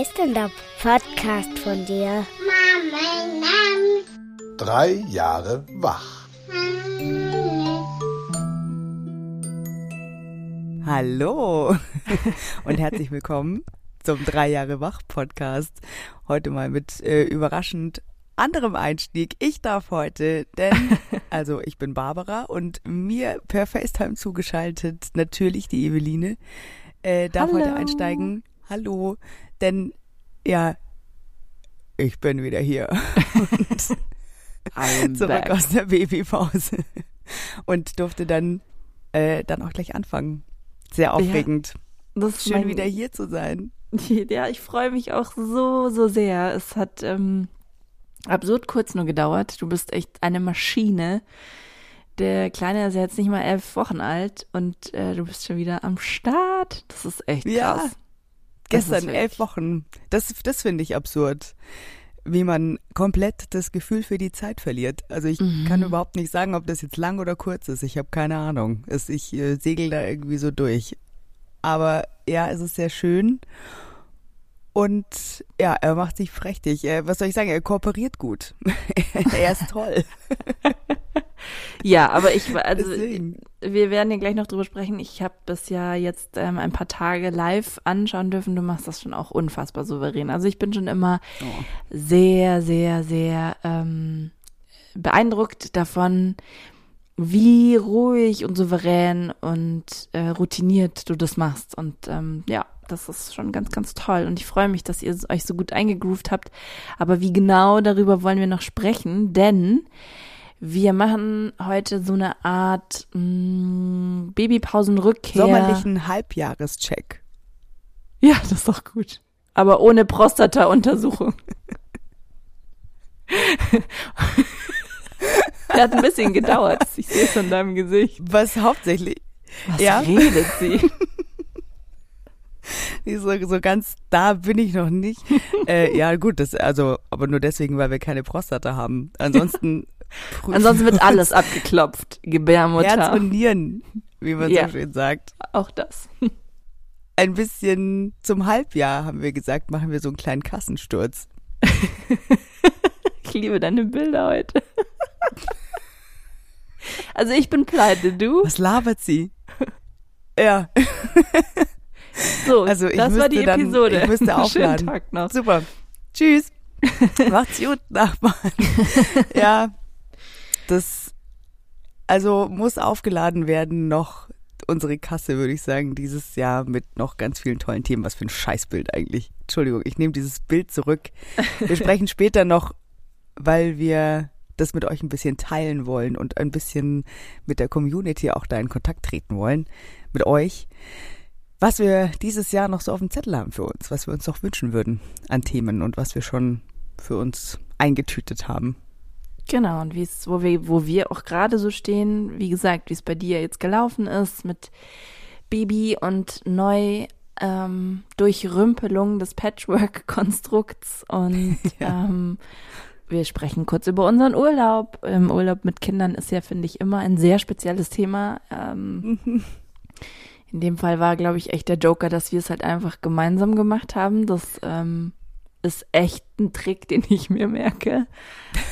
heißt denn der Podcast von dir? Mama, Drei Jahre wach. Hallo und herzlich willkommen zum Drei Jahre Wach Podcast. Heute mal mit äh, überraschend anderem Einstieg. Ich darf heute, denn, also ich bin Barbara und mir per FaceTime zugeschaltet natürlich die Eveline, äh, darf Hallo. heute einsteigen. Hallo, denn ja, ich bin wieder hier. Zurück back. aus der Babypause und durfte dann äh, dann auch gleich anfangen. Sehr aufregend. Das ist Schön mein- wieder hier zu sein. Ja, ich freue mich auch so, so sehr. Es hat ähm, absurd kurz nur gedauert. Du bist echt eine Maschine. Der Kleine ist ja jetzt nicht mal elf Wochen alt und äh, du bist schon wieder am Start. Das ist echt Ja. krass. Das Gestern elf Wochen. Das, das finde ich absurd. Wie man komplett das Gefühl für die Zeit verliert. Also ich Mhm. kann überhaupt nicht sagen, ob das jetzt lang oder kurz ist. Ich habe keine Ahnung. Es, ich äh, segel da irgendwie so durch. Aber ja, es ist sehr schön. Und ja, er macht sich prächtig. Was soll ich sagen? Er kooperiert gut. er ist toll. Ja, aber ich also Deswegen. wir werden ja gleich noch drüber sprechen. Ich habe das ja jetzt ähm, ein paar Tage live anschauen dürfen. Du machst das schon auch unfassbar souverän. Also ich bin schon immer Oh. sehr, sehr, sehr ähm, beeindruckt davon, wie ruhig und souverän und äh, routiniert du das machst. Und ähm, ja, das ist schon ganz, ganz toll. Und ich freue mich, dass ihr euch so gut eingegroovt habt. Aber wie genau darüber wollen wir noch sprechen? Denn wir machen heute so eine Art mh, Babypausenrückkehr. Sommerlichen Halbjahrescheck. Ja, das ist doch gut. Aber ohne Prostata-Untersuchung. Der hat ein bisschen gedauert. Ich sehe es an deinem Gesicht. Was hauptsächlich Was Ja. redet sie? So, so ganz da bin ich noch nicht. äh, ja, gut, das, also, aber nur deswegen, weil wir keine Prostata haben. Ansonsten. Ansonsten wir wird alles abgeklopft. Gebärmutter. Herz und Nieren, wie man Ja. so schön sagt. Auch das. Ein bisschen zum Halbjahr haben wir gesagt, machen wir so einen kleinen Kassensturz. Ich liebe deine Bilder heute. Also ich bin pleite, du? Was labert sie? Ja, So, also ich das war die dann, Episode. ich müsste Schönen aufladen. Tag noch. Super. Tschüss. Macht's gut, Nachbarn. ja, das, also muss aufgeladen werden noch unsere Kasse, würde ich sagen, dieses Jahr mit noch ganz vielen tollen Themen. Was für ein Scheißbild eigentlich. Entschuldigung, ich nehme dieses Bild zurück. Wir sprechen später noch, weil wir das mit euch ein bisschen teilen wollen und ein bisschen mit der Community auch da in Kontakt treten wollen, mit euch, was wir dieses Jahr noch so auf dem Zettel haben für uns, was wir uns noch wünschen würden an Themen und was wir schon für uns eingetütet haben. Genau, und wie es, wo wir, wo wir auch gerade so stehen, wie gesagt, wie es bei dir jetzt gelaufen ist mit Baby und neu ähm, Durchrümpelung des Patchwork-Konstrukts und Ja. ähm, wir sprechen kurz über unseren Urlaub. Im Urlaub mit Kindern ist ja, finde ich, immer ein sehr spezielles Thema. Ähm, in dem Fall war, glaube ich, echt der Joker, dass wir es halt einfach gemeinsam gemacht haben. Das ähm, ist echt ein Trick, den ich mir merke.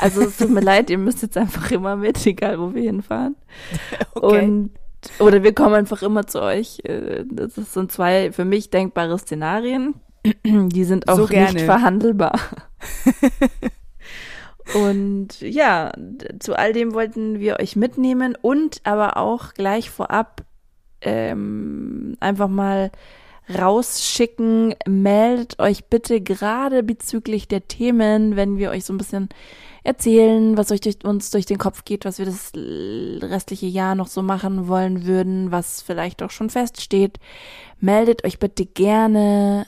Also es tut mir leid, ihr müsst jetzt einfach immer mit, egal wo wir hinfahren. Und oder wir kommen einfach immer zu euch. Äh, Das sind zwei für mich denkbare Szenarien. Die sind auch So nicht verhandelbar. Und ja, zu all dem wollten wir euch mitnehmen und aber auch gleich vorab ähm, einfach mal rausschicken. Meldet euch bitte gerade bezüglich der Themen, wenn wir euch so ein bisschen erzählen, was euch durch, uns durch den Kopf geht, was wir das restliche Jahr noch so machen wollen würden, was vielleicht auch schon feststeht. Meldet euch bitte gerne,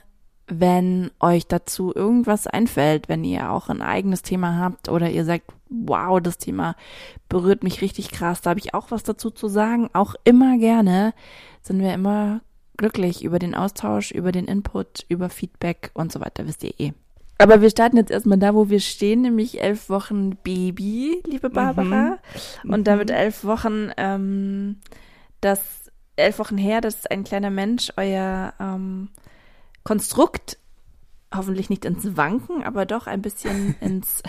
wenn euch dazu irgendwas einfällt, wenn ihr auch ein eigenes Thema habt oder ihr sagt, wow, das Thema berührt mich richtig krass, da habe ich auch was dazu zu sagen, auch immer gerne, sind wir immer glücklich über den Austausch, über den Input, über Feedback und so weiter, wisst ihr eh. Aber wir starten jetzt erstmal da, wo wir stehen, nämlich elf Wochen Baby, liebe Barbara. Und damit elf Wochen, ähm, das elf Wochen her, dass ein kleiner Mensch euer ähm, Konstrukt hoffentlich nicht ins Wanken, aber doch ein bisschen ins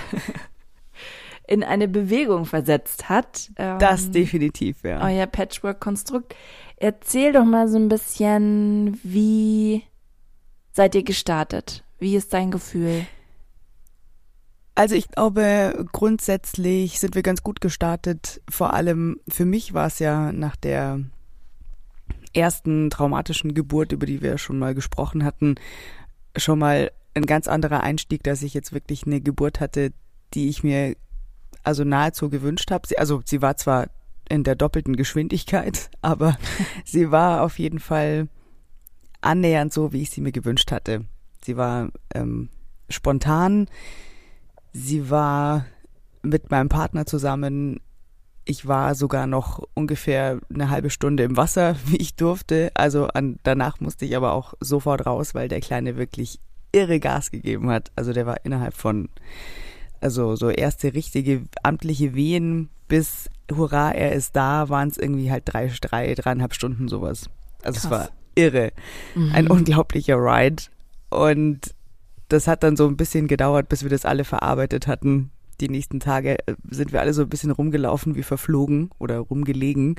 in eine Bewegung versetzt hat. das Ähm, definitiv, ja. Euer Patchwork-Konstrukt. Erzähl doch mal so ein bisschen, wie seid ihr gestartet? Wie ist dein Gefühl? Also ich glaube, grundsätzlich sind wir ganz gut gestartet. Vor allem für mich war es ja nach der ersten traumatischen Geburt, über die wir schon mal gesprochen hatten, schon mal ein ganz anderer Einstieg, dass ich jetzt wirklich eine Geburt hatte, die ich mir also nahezu gewünscht habe. Sie, also sie war zwar in der doppelten Geschwindigkeit, aber sie war auf jeden Fall annähernd so, wie ich sie mir gewünscht hatte. Sie war ähm, spontan, sie war mit meinem Partner zusammen. Ich war sogar noch ungefähr eine halbe Stunde im Wasser, wie ich durfte. Also an, danach musste ich aber auch sofort raus, weil der Kleine wirklich irre Gas gegeben hat. Also der war innerhalb von, also so erste richtige amtliche Wehen bis Hurra, er ist da, waren es irgendwie halt drei, drei, dreieinhalb Stunden sowas. Also es Krass. war irre. Ein unglaublicher Ride. Und das hat dann so ein bisschen gedauert, bis wir das alle verarbeitet hatten. Die nächsten Tage äh, sind wir alle so ein bisschen rumgelaufen wie verflogen oder rumgelegen.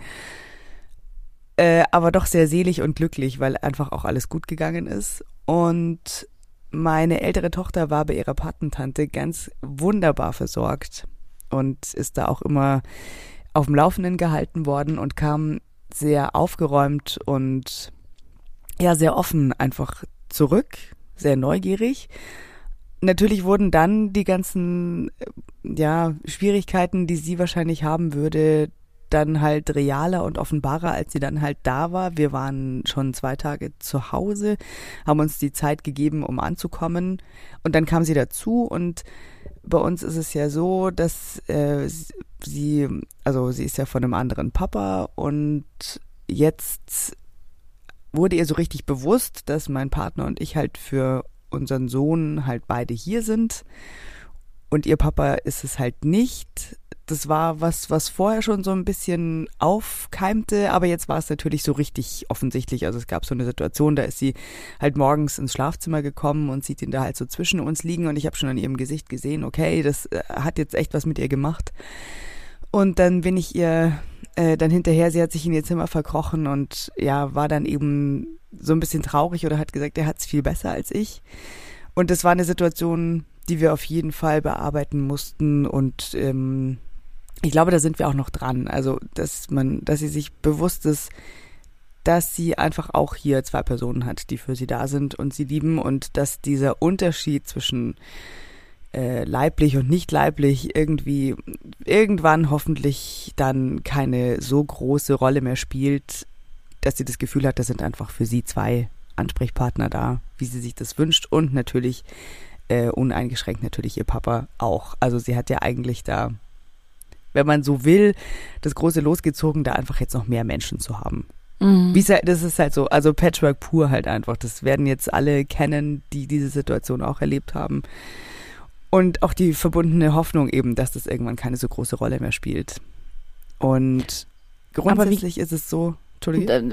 Äh, aber doch sehr selig und glücklich, weil einfach auch alles gut gegangen ist. Und meine ältere Tochter war bei ihrer Patentante ganz wunderbar versorgt und ist da auch immer auf dem Laufenden gehalten worden und kam sehr aufgeräumt und ja, sehr offen einfach zurück, sehr neugierig. Natürlich wurden dann die ganzen äh, ja, Schwierigkeiten, die sie wahrscheinlich haben würde, dann halt realer und offenbarer, als sie dann halt da war. Wir waren schon zwei Tage zu Hause, haben uns die Zeit gegeben, um anzukommen. Und dann kam sie dazu und bei uns ist es ja so, dass äh, sie, also sie ist ja von einem anderen Papa und jetzt wurde ihr so richtig bewusst, dass mein Partner und ich halt für unseren Sohn halt beide hier sind und ihr Papa ist es halt nicht. Das war was, was vorher schon so ein bisschen aufkeimte, aber jetzt war es natürlich so richtig offensichtlich. Also es gab so eine Situation, da ist sie halt morgens ins Schlafzimmer gekommen und sieht ihn da halt so zwischen uns liegen und ich habe schon an ihrem Gesicht gesehen, okay, das äh, hat jetzt echt was mit ihr gemacht. Und dann bin ich ihr äh, dann hinterher, sie hat sich in ihr Zimmer verkrochen und ja, war dann eben so ein bisschen traurig oder hat gesagt, er hat es viel besser als ich. Und das war eine Situation, die wir auf jeden Fall bearbeiten mussten und ähm, ich glaube, da sind wir auch noch dran. Also, dass man, dass sie sich bewusst ist, dass sie einfach auch hier zwei Personen hat, die für sie da sind und sie lieben und dass dieser Unterschied zwischen äh, leiblich und nicht leiblich irgendwie irgendwann hoffentlich dann keine so große Rolle mehr spielt, dass sie das Gefühl hat, das sind einfach für sie zwei Ansprechpartner da, wie sie sich das wünscht und natürlich äh, uneingeschränkt natürlich ihr Papa auch. Also sie hat ja eigentlich da, wenn man so will, das große losgezogen, da einfach jetzt noch mehr Menschen zu haben. Mhm. Wie's halt, das ist halt so, also Patchwork pur halt einfach. Das werden jetzt alle kennen, die diese Situation auch erlebt haben. Und auch die verbundene Hoffnung eben, dass das irgendwann keine so große Rolle mehr spielt. Und grundsätzlich ist es so,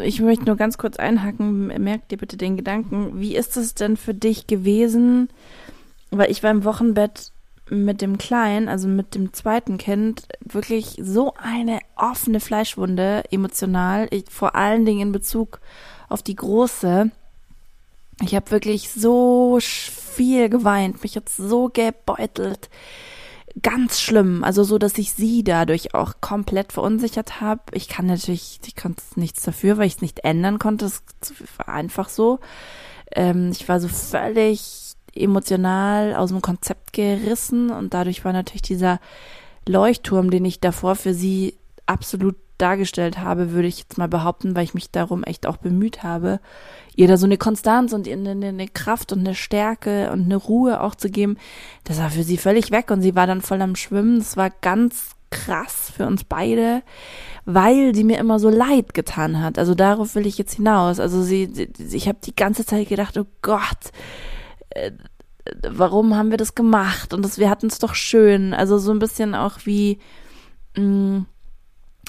Ich möchte nur ganz kurz einhaken, merk dir bitte den Gedanken. Wie ist es denn für dich gewesen? Weil ich war im Wochenbett mit dem Kleinen, also mit dem zweiten Kind, wirklich so eine offene Fleischwunde, emotional, ich, vor allen Dingen in Bezug auf die große. Ich habe wirklich so viel geweint, mich jetzt so gebeutelt. Ganz schlimm, also so, dass ich sie dadurch auch komplett verunsichert habe. Ich kann natürlich, ich konnte nichts dafür, weil ich es nicht ändern konnte. Es war einfach so. Ähm, ich war so völlig emotional aus dem Konzept gerissen und dadurch war natürlich dieser Leuchtturm, den ich davor für sie absolut dargestellt habe, würde ich jetzt mal behaupten, weil ich mich darum echt auch bemüht habe, ihr da so eine Konstanz und eine, eine Kraft und eine Stärke und eine Ruhe auch zu geben. Das war für sie völlig weg und sie war dann voll am Schwimmen. Das war ganz krass für uns beide, weil sie mir immer so leid getan hat. Also darauf will ich jetzt hinaus. Also sie, ich habe die ganze Zeit gedacht, oh Gott, äh, warum haben wir das gemacht? Und das, wir hatten es doch schön. Also so ein bisschen auch wie mh,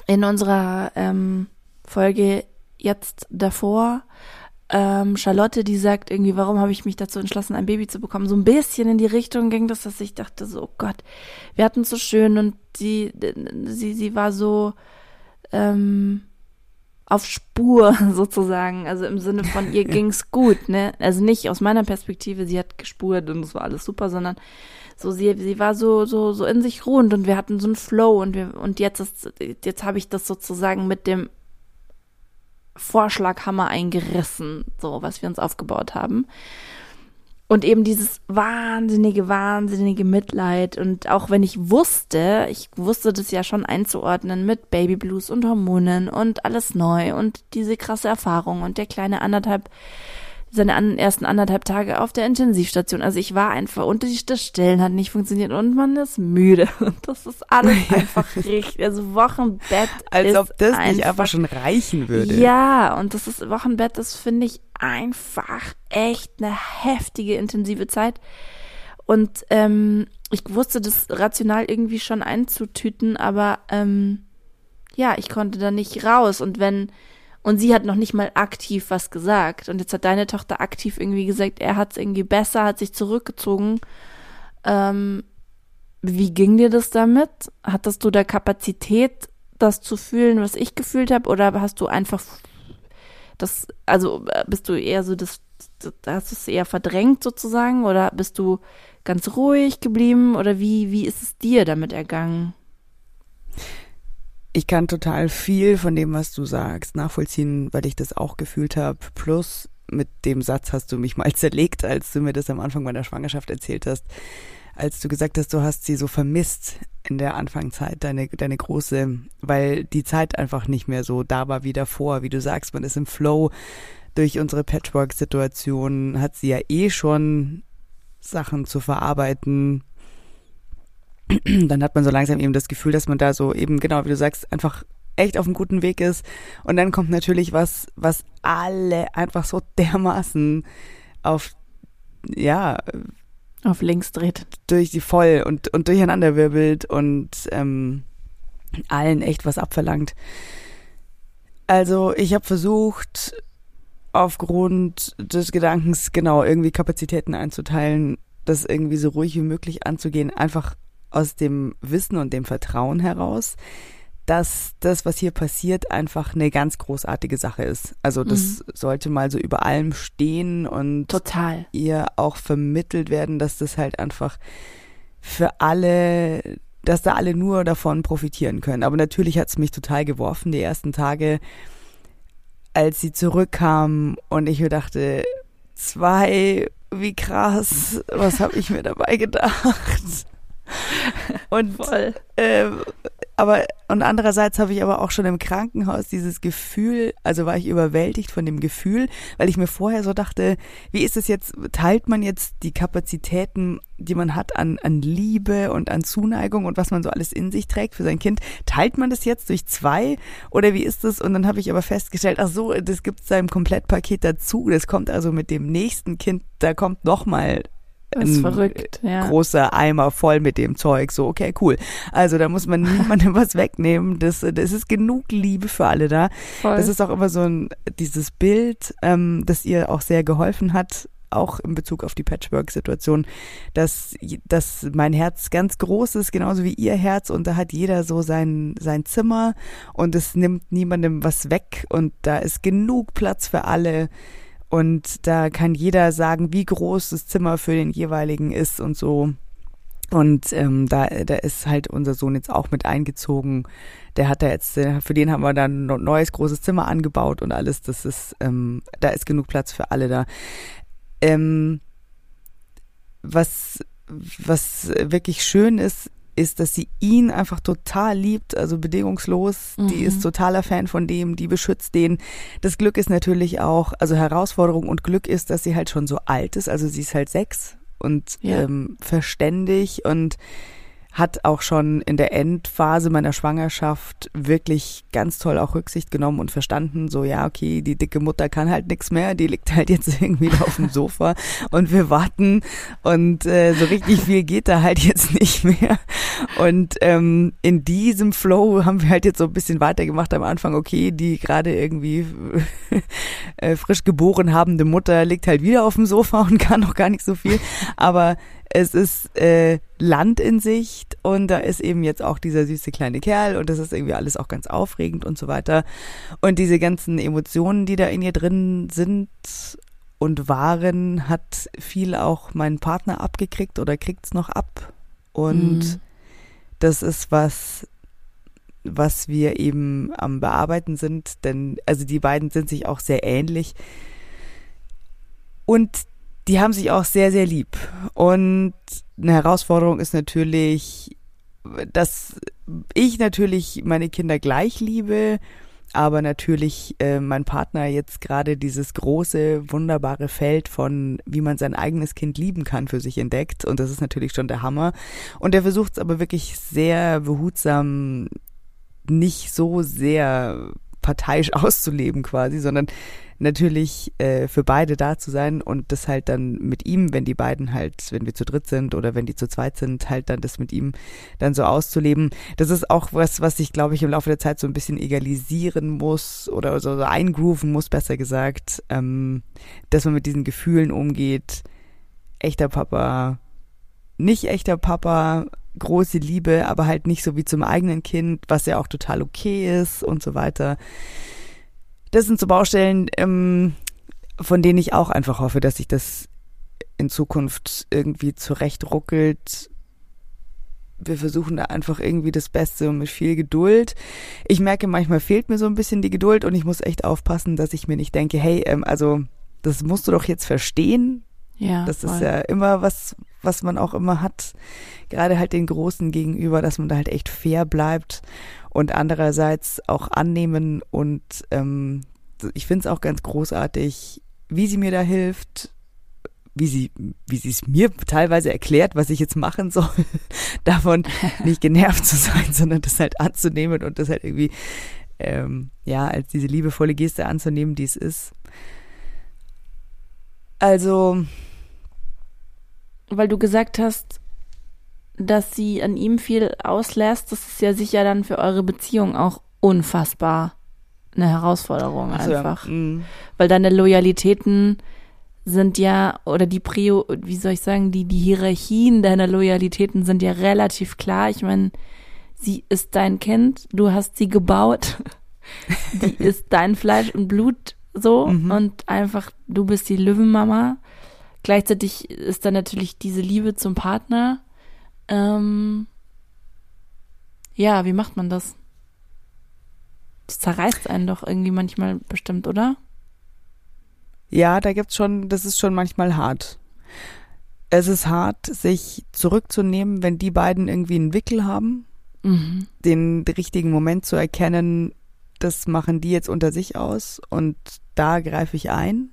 in unserer ähm, Folge jetzt davor, ähm, Charlotte, die sagt irgendwie, warum habe ich mich dazu entschlossen, ein Baby zu bekommen? So ein bisschen in die Richtung ging das, dass ich dachte so, oh Gott, wir hatten es so schön und sie, sie, sie war so ähm, auf Spur sozusagen. Also im Sinne von ihr ging's gut, ne? Also nicht aus meiner Perspektive, sie hat gespurt und es war alles super, sondern so sie, sie war so so so in sich ruhend und wir hatten so einen Flow und wir und jetzt ist jetzt habe ich das sozusagen mit dem Vorschlaghammer eingerissen, so was wir uns aufgebaut haben. Und eben dieses wahnsinnige, wahnsinnige Mitleid. Und auch wenn ich wusste, ich wusste das ja schon einzuordnen mit Babyblues und Hormonen und alles neu und diese krasse Erfahrung und der kleine anderthalb seine an, ersten anderthalb Tage auf der Intensivstation. Also ich war einfach und die, das Stillen hat nicht funktioniert und man ist müde. Und das ist alles einfach richtig. Also Wochenbett Als ist ob das einfach, nicht einfach schon reichen würde. Ja, und das ist Wochenbett, das finde ich einfach echt eine heftige, intensive Zeit. Und ähm, ich wusste das rational irgendwie schon einzutüten, aber ähm, ja, ich konnte da nicht raus. Und wenn und sie hat noch nicht mal aktiv was gesagt. Und jetzt hat deine Tochter aktiv irgendwie gesagt, er hat es irgendwie besser, hat sich zurückgezogen. Ähm, wie ging dir das damit? Hattest du da Kapazität, das zu fühlen, was ich gefühlt habe? Oder hast du einfach das, also bist du eher so das, hast du es eher verdrängt sozusagen? Oder bist du ganz ruhig geblieben? Oder wie, wie ist es dir damit ergangen? Ich kann total viel von dem, was du sagst, nachvollziehen, weil ich das auch gefühlt habe. Plus mit dem Satz hast du mich mal zerlegt, als du mir das am Anfang meiner Schwangerschaft erzählt hast, als du gesagt hast, du hast sie so vermisst in der Anfangszeit, deine, deine große, weil die Zeit einfach nicht mehr so da war wie davor. Wie du sagst, man ist im Flow. Durch unsere Patchwork-Situation hat sie ja eh schon Sachen zu verarbeiten, dann hat man so langsam eben das Gefühl, dass man da so eben, genau wie du sagst, einfach echt auf einem guten Weg ist. Und dann kommt natürlich was, was alle einfach so dermaßen auf, ja, auf links dreht. Durch die voll und, und durcheinander wirbelt und ähm, allen echt was abverlangt. Also ich habe versucht, aufgrund des Gedankens genau irgendwie Kapazitäten einzuteilen, das irgendwie so ruhig wie möglich anzugehen, einfach aus dem Wissen und dem Vertrauen heraus, dass das, was hier passiert, einfach eine ganz großartige Sache ist. Also das mhm. sollte mal so über allem stehen und total ihr auch vermittelt werden, dass das halt einfach für alle, dass da alle nur davon profitieren können. Aber natürlich hat es mich total geworfen, die ersten Tage, als sie zurückkam und ich mir dachte, zwei, wie krass, was habe ich mir dabei gedacht? Und Voll. Äh, aber und andererseits habe ich aber auch schon im Krankenhaus dieses Gefühl, also war ich überwältigt von dem Gefühl, weil ich mir vorher so dachte, wie ist es jetzt, teilt man jetzt die Kapazitäten, die man hat an, an Liebe und an Zuneigung und was man so alles in sich trägt für sein Kind, teilt man das jetzt durch zwei oder wie ist das? Und dann habe ich aber festgestellt, ach so, das gibt es da im Komplettpaket dazu, das kommt also mit dem nächsten Kind, da kommt nochmal das ist verrückt, ja. großer Eimer voll mit dem Zeug. So, okay, cool. Also da muss man niemandem was wegnehmen. Das, das ist genug Liebe für alle da. Voll. Das ist auch immer so ein, dieses Bild, ähm, das ihr auch sehr geholfen hat, auch in Bezug auf die Patchwork-Situation, dass, dass mein Herz ganz groß ist, genauso wie ihr Herz und da hat jeder so sein, sein Zimmer und es nimmt niemandem was weg und da ist genug Platz für alle und da kann jeder sagen, wie groß das Zimmer für den jeweiligen ist und so. Und ähm, da, da ist halt unser Sohn jetzt auch mit eingezogen. Der hat da jetzt, für den haben wir dann ein neues großes Zimmer angebaut und alles. Das ist, ähm, da ist genug Platz für alle da. Ähm, was, was wirklich schön ist, ist, dass sie ihn einfach total liebt, also bedingungslos. Mhm. Die ist totaler Fan von dem, die beschützt den. Das Glück ist natürlich auch, also Herausforderung und Glück ist, dass sie halt schon so alt ist. Also sie ist halt sechs und ja. ähm, verständig und hat auch schon in der Endphase meiner Schwangerschaft wirklich ganz toll auch Rücksicht genommen und verstanden, so ja, okay, die dicke Mutter kann halt nichts mehr, die liegt halt jetzt irgendwie auf dem Sofa und wir warten und äh, so richtig viel geht da halt jetzt nicht mehr. Und ähm, in diesem Flow haben wir halt jetzt so ein bisschen weitergemacht am Anfang, okay, die gerade irgendwie äh, frisch geboren habende Mutter liegt halt wieder auf dem Sofa und kann noch gar nicht so viel, aber es ist äh, Land in Sicht und da ist eben jetzt auch dieser süße kleine Kerl und das ist irgendwie alles auch ganz aufregend und so weiter. Und diese ganzen Emotionen, die da in ihr drin sind und waren, hat viel auch mein Partner abgekriegt oder kriegt's noch ab. Und mhm. das ist was, was wir eben am Bearbeiten sind, denn also die beiden sind sich auch sehr ähnlich. Und die haben sich auch sehr, sehr lieb. Und eine Herausforderung ist natürlich, dass ich natürlich meine Kinder gleich liebe, aber natürlich äh, mein Partner jetzt gerade dieses große, wunderbare Feld von, wie man sein eigenes Kind lieben kann, für sich entdeckt. Und das ist natürlich schon der Hammer. Und er versucht es aber wirklich sehr behutsam, nicht so sehr parteiisch auszuleben quasi, sondern natürlich äh, für beide da zu sein und das halt dann mit ihm, wenn die beiden halt, wenn wir zu dritt sind oder wenn die zu zweit sind, halt dann das mit ihm dann so auszuleben. Das ist auch was, was ich glaube ich im Laufe der Zeit so ein bisschen egalisieren muss oder so, so eingrooven muss, besser gesagt, ähm, dass man mit diesen Gefühlen umgeht. Echter Papa, nicht echter Papa, große Liebe, aber halt nicht so wie zum eigenen Kind, was ja auch total okay ist und so weiter. Das sind so Baustellen, ähm, von denen ich auch einfach hoffe, dass sich das in Zukunft irgendwie zurechtruckelt. Wir versuchen da einfach irgendwie das Beste und mit viel Geduld. Ich merke, manchmal fehlt mir so ein bisschen die Geduld und ich muss echt aufpassen, dass ich mir nicht denke, hey, ähm, also das musst du doch jetzt verstehen. Ja. Das voll. ist ja immer was, was man auch immer hat. Gerade halt den Großen gegenüber, dass man da halt echt fair bleibt und andererseits auch annehmen und ähm, ich finde es auch ganz großartig, wie sie mir da hilft, wie sie, wie sie es mir teilweise erklärt, was ich jetzt machen soll, davon nicht genervt zu sein, sondern das halt anzunehmen und das halt irgendwie, ähm, ja, als diese liebevolle Geste anzunehmen, die es ist. Also. Weil du gesagt hast, dass sie an ihm viel auslässt, das ist ja sicher dann für eure Beziehung auch unfassbar eine Herausforderung also, einfach. Ja. Mhm. Weil deine Loyalitäten sind ja, oder die Prio, wie soll ich sagen, die, die Hierarchien deiner Loyalitäten sind ja relativ klar. Ich meine, sie ist dein Kind, du hast sie gebaut, die ist dein Fleisch und Blut so mhm. und einfach, du bist die Löwenmama. Gleichzeitig ist da natürlich diese Liebe zum Partner ähm, ja, wie macht man das? Das zerreißt einen doch irgendwie manchmal bestimmt, oder? Ja, da gibt's schon, das ist schon manchmal hart. Es ist hart, sich zurückzunehmen, wenn die beiden irgendwie einen Wickel haben, mhm. den richtigen Moment zu erkennen, das machen die jetzt unter sich aus und da greife ich ein.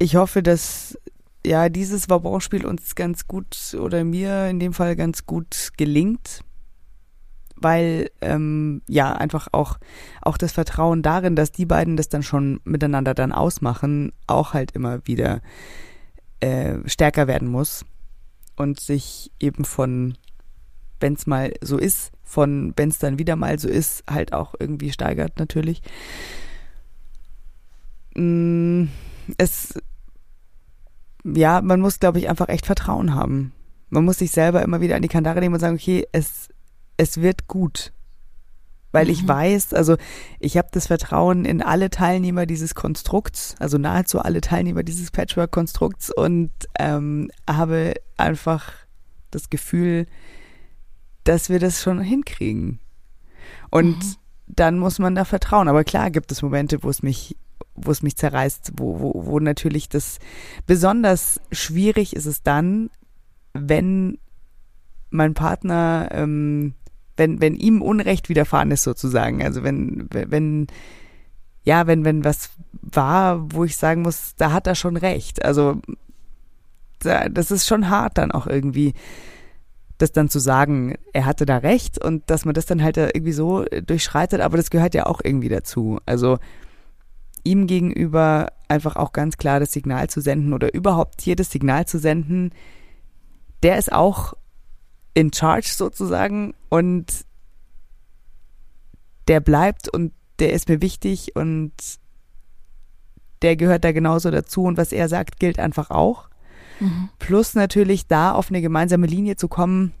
Ich hoffe, dass ja, dieses Vauban-Spiel uns ganz gut oder mir in dem Fall ganz gut gelingt, weil ähm, ja einfach auch auch das Vertrauen darin, dass die beiden das dann schon miteinander dann ausmachen, auch halt immer wieder äh, stärker werden muss und sich eben von wenn es mal so ist, von wenn es dann wieder mal so ist, halt auch irgendwie steigert natürlich. Mm, es ja, man muss, glaube ich, einfach echt Vertrauen haben. Man muss sich selber immer wieder an die Kandare nehmen und sagen, okay, es, es wird gut. Weil mhm. ich weiß, also ich habe das Vertrauen in alle Teilnehmer dieses Konstrukts, also nahezu alle Teilnehmer dieses Patchwork-Konstrukts und ähm, habe einfach das Gefühl, dass wir das schon hinkriegen. Und mhm. dann muss man da vertrauen. Aber klar gibt es Momente, wo es mich wo es mich zerreißt, wo, wo, wo natürlich das besonders schwierig ist es dann, wenn mein Partner, ähm, wenn, wenn ihm Unrecht widerfahren ist sozusagen. Also wenn, wenn, ja, wenn, wenn was war, wo ich sagen muss, da hat er schon recht. Also da, das ist schon hart dann auch irgendwie. das dann zu sagen, er hatte da recht und dass man das dann halt irgendwie so durchschreitet, aber das gehört ja auch irgendwie dazu. Also ihm gegenüber einfach auch ganz klar das Signal zu senden oder überhaupt jedes Signal zu senden, der ist auch in charge sozusagen und der bleibt und der ist mir wichtig und der gehört da genauso dazu und was er sagt, gilt einfach auch. Mhm. Plus natürlich da auf eine gemeinsame Linie zu kommen,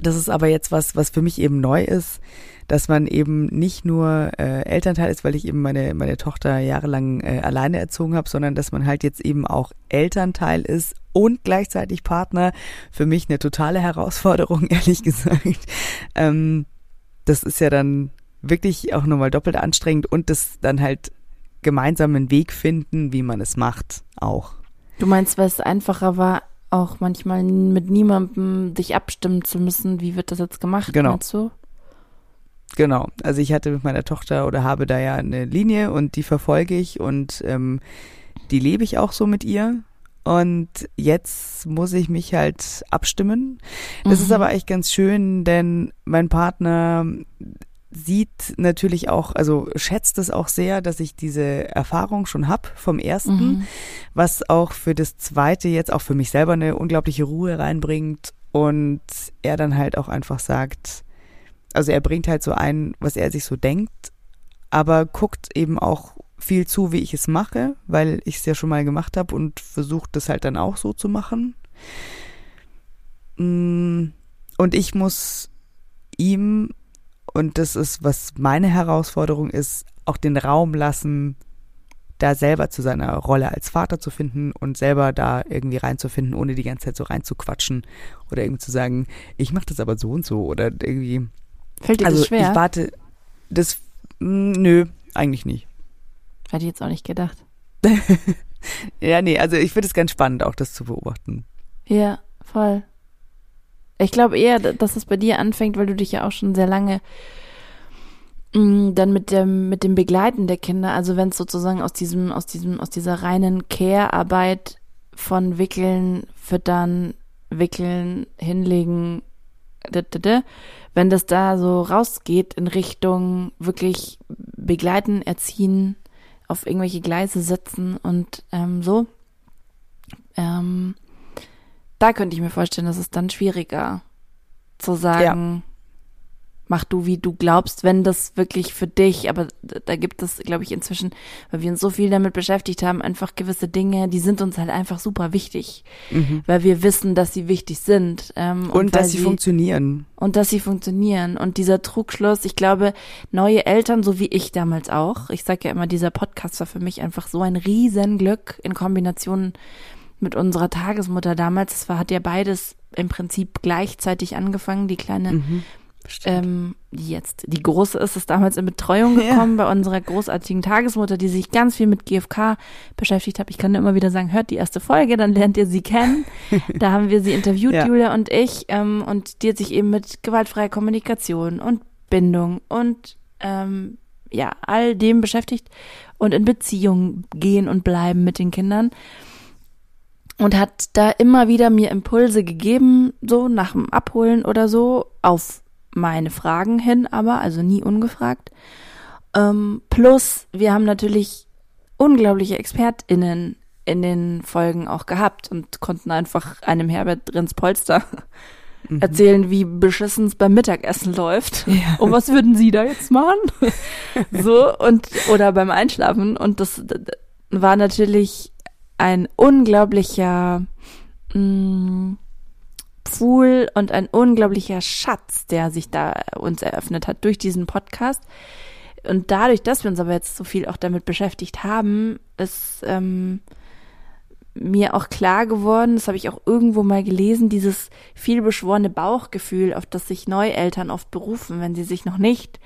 das ist aber jetzt was, was für mich eben neu ist, dass man eben nicht nur äh, Elternteil ist, weil ich eben meine, meine Tochter jahrelang äh, alleine erzogen habe, sondern dass man halt jetzt eben auch Elternteil ist und gleichzeitig Partner. Für mich eine totale Herausforderung, ehrlich gesagt. Ähm, das ist ja dann wirklich auch nochmal doppelt anstrengend und das dann halt gemeinsam einen Weg finden, wie man es macht, auch. Du meinst, weil es einfacher war, auch manchmal mit niemandem dich abstimmen zu müssen, wie wird das jetzt gemacht, genau. meinst du? Genau, also ich hatte mit meiner Tochter oder habe da ja eine Linie und die verfolge ich und ähm, die lebe ich auch so mit ihr. Und jetzt muss ich mich halt abstimmen. Das mhm. ist aber echt ganz schön, denn mein Partner sieht natürlich auch, also schätzt es auch sehr, dass ich diese Erfahrung schon hab vom ersten, mhm. was auch für das zweite jetzt auch für mich selber eine unglaubliche Ruhe reinbringt und er dann halt auch einfach sagt, also er bringt halt so ein, was er sich so denkt, aber guckt eben auch viel zu, wie ich es mache, weil ich es ja schon mal gemacht habe und versucht das halt dann auch so zu machen. Mm, und ich muss ihm und das ist, was meine Herausforderung ist, auch den Raum lassen, da selber zu seiner Rolle als Vater zu finden und selber da irgendwie reinzufinden, ohne die ganze Zeit so reinzuquatschen oder irgendwie zu sagen, ich mache das aber so und so oder irgendwie. Fällt dir also das schwer? Ich warte, das, mh, mm, nö, eigentlich nicht. Hätte ich jetzt auch nicht gedacht. ja, nee, also ich finde es ganz spannend, auch das zu beobachten. Ja, voll. Ich glaube eher, dass es bei dir anfängt, weil du dich ja auch schon sehr lange mm, dann mit dem mit dem Begleiten der Kinder, also wenn es sozusagen aus diesem aus diesem aus dieser reinen Care-Arbeit von Wickeln, Füttern, Wickeln, hinlegen, wenn das da so rausgeht in Richtung wirklich begleiten, erziehen, auf irgendwelche Gleise setzen und ähm, so, ähm, da könnte ich mir vorstellen, dass es dann schwieriger zu sagen, ja. mach du, wie du glaubst, wenn das wirklich für dich, aber da gibt es, glaube ich, inzwischen, weil wir uns so viel damit beschäftigt haben, einfach gewisse Dinge, die sind uns halt einfach super wichtig, mhm. weil wir wissen, dass sie wichtig sind. Ähm, und, und dass sie, sie funktionieren. Und dass sie funktionieren. Und dieser Trugschluss, ich glaube, neue Eltern, so wie ich damals auch, ich sage ja immer, dieser Podcast war für mich einfach so ein Riesenglück in Kombination mit unserer Tagesmutter damals. Es war, hat ja beides im Prinzip gleichzeitig angefangen. Die kleine, mhm, ähm, die jetzt, die große ist, ist damals in Betreuung gekommen ja. bei unserer großartigen Tagesmutter, die sich ganz viel mit GFK beschäftigt hat. Ich kann immer wieder sagen, hört die erste Folge, dann lernt ihr sie kennen. da haben wir sie interviewt, ja. Julia und ich, ähm, und die hat sich eben mit gewaltfreier Kommunikation und Bindung und ähm, ja, all dem beschäftigt und in Beziehung gehen und bleiben mit den Kindern und hat da immer wieder mir Impulse gegeben, so nach dem Abholen oder so, auf meine Fragen hin, aber also nie ungefragt. Ähm, plus, wir haben natürlich unglaubliche ExpertInnen in den Folgen auch gehabt und konnten einfach einem Herbert Rins-Polster mhm. erzählen, wie beschissen es beim Mittagessen läuft. Ja. Und was würden Sie da jetzt machen? so, und, oder beim Einschlafen. Und das war natürlich ein unglaublicher mh, mm, Pool und ein unglaublicher Schatz, der sich da uns eröffnet hat durch diesen Podcast. Und dadurch, dass wir uns aber jetzt so viel auch damit beschäftigt haben, ist ähm, mir auch klar geworden, das habe ich auch irgendwo mal gelesen, dieses vielbeschworene Bauchgefühl, auf das sich Neueltern oft berufen, wenn sie sich noch nicht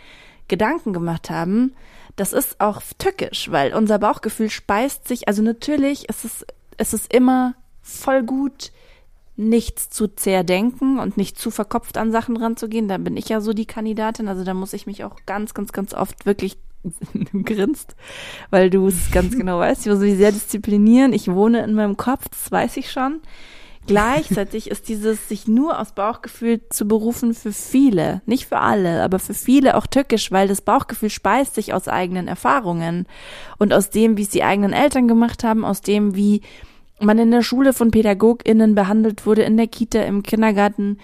Gedanken gemacht haben, das ist auch tückisch, weil unser Bauchgefühl speist sich, also natürlich ist es, ist es immer voll gut, nichts zu zerdenken und nicht zu verkopft an Sachen ranzugehen. Da bin ich ja so die Kandidatin. Also da muss ich mich auch ganz, ganz, ganz oft wirklich du grinst, weil du es ganz genau weißt. Ich muss mich sehr disziplinieren. Ich wohne in meinem Kopf, das weiß ich schon. Gleichzeitig ist dieses sich nur aus Bauchgefühl zu berufen für viele, nicht für alle, aber für viele auch tückisch, weil das Bauchgefühl speist sich aus eigenen Erfahrungen und aus dem, wie es die eigenen Eltern gemacht haben, aus dem, wie man in der Schule von PädagogInnen behandelt wurde, in der Kita, im Kindergarten,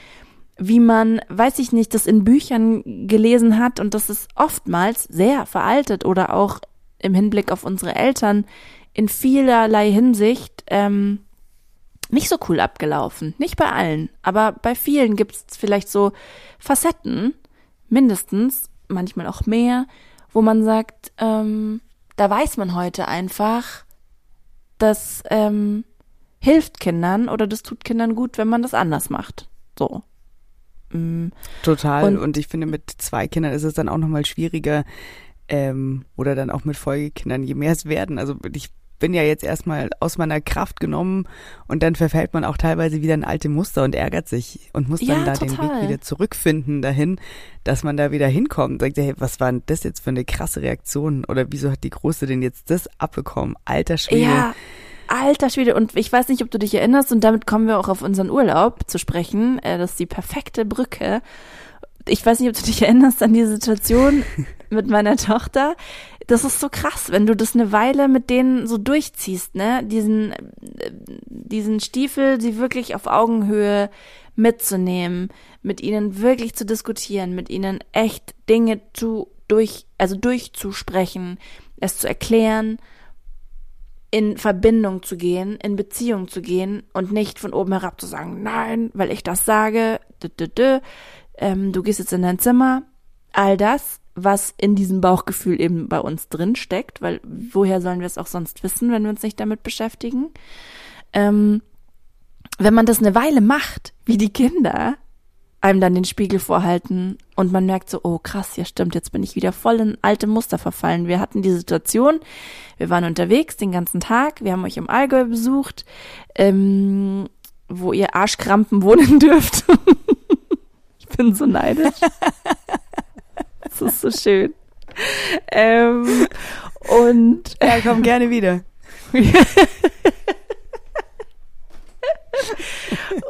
wie man, weiß ich nicht, das in Büchern gelesen hat und das ist oftmals sehr veraltet oder auch im Hinblick auf unsere Eltern in vielerlei Hinsicht ähm, nicht so cool abgelaufen. Nicht bei allen, aber bei vielen gibt es vielleicht so Facetten, mindestens, manchmal auch mehr, wo man sagt, ähm, da weiß man heute einfach, das ähm, hilft Kindern oder das tut Kindern gut, wenn man das anders macht. So. Mm. Total. Und, und, ich finde, mit zwei Kindern ist es dann auch nochmal schwieriger, ähm, oder dann auch mit Folgekindern, je mehr es werden. Also ich bin ja jetzt erstmal aus meiner Kraft genommen und dann verfällt man auch teilweise wieder in alte Muster und ärgert sich und muss dann ja, da total. den Weg wieder zurückfinden dahin, dass man da wieder hinkommt. Sagt, hey, was war denn das jetzt für eine krasse Reaktion? Oder wieso hat die Große denn jetzt das abbekommen? Alter Schwede. Ja. Alter Schwede, und ich weiß nicht, ob du dich erinnerst, und damit kommen wir auch auf unseren Urlaub zu sprechen. Äh, das ist die perfekte Brücke. Ich weiß nicht, ob du dich erinnerst an die Situation mit meiner Tochter das ist so krass, wenn du das eine Weile mit denen so durchziehst, ne? Diesen, diesen Stiefel, sie wirklich auf Augenhöhe mitzunehmen, mit ihnen wirklich zu diskutieren, mit ihnen echt Dinge zu durch, also durchzusprechen, es zu erklären, in Verbindung zu gehen, in Beziehung zu gehen und nicht von oben herab zu sagen, nein, weil ich das sage, dü, dü, dü, ähm, du gehst jetzt in dein Zimmer, all das was in diesem Bauchgefühl eben bei uns drin steckt, weil woher sollen wir es auch sonst wissen, wenn wir uns nicht damit beschäftigen? Ähm, wenn man das eine Weile macht, wie die Kinder, einem dann den Spiegel vorhalten und man merkt so, oh krass, ja stimmt, jetzt bin ich wieder voll in alte Muster verfallen. Wir hatten die Situation, wir waren unterwegs den ganzen Tag, wir haben euch im Allgäu besucht, ähm, wo ihr Arschkrampen wohnen dürft. ich bin so neidisch. Das ist so schön. Ähm, und ja, komm gerne wieder.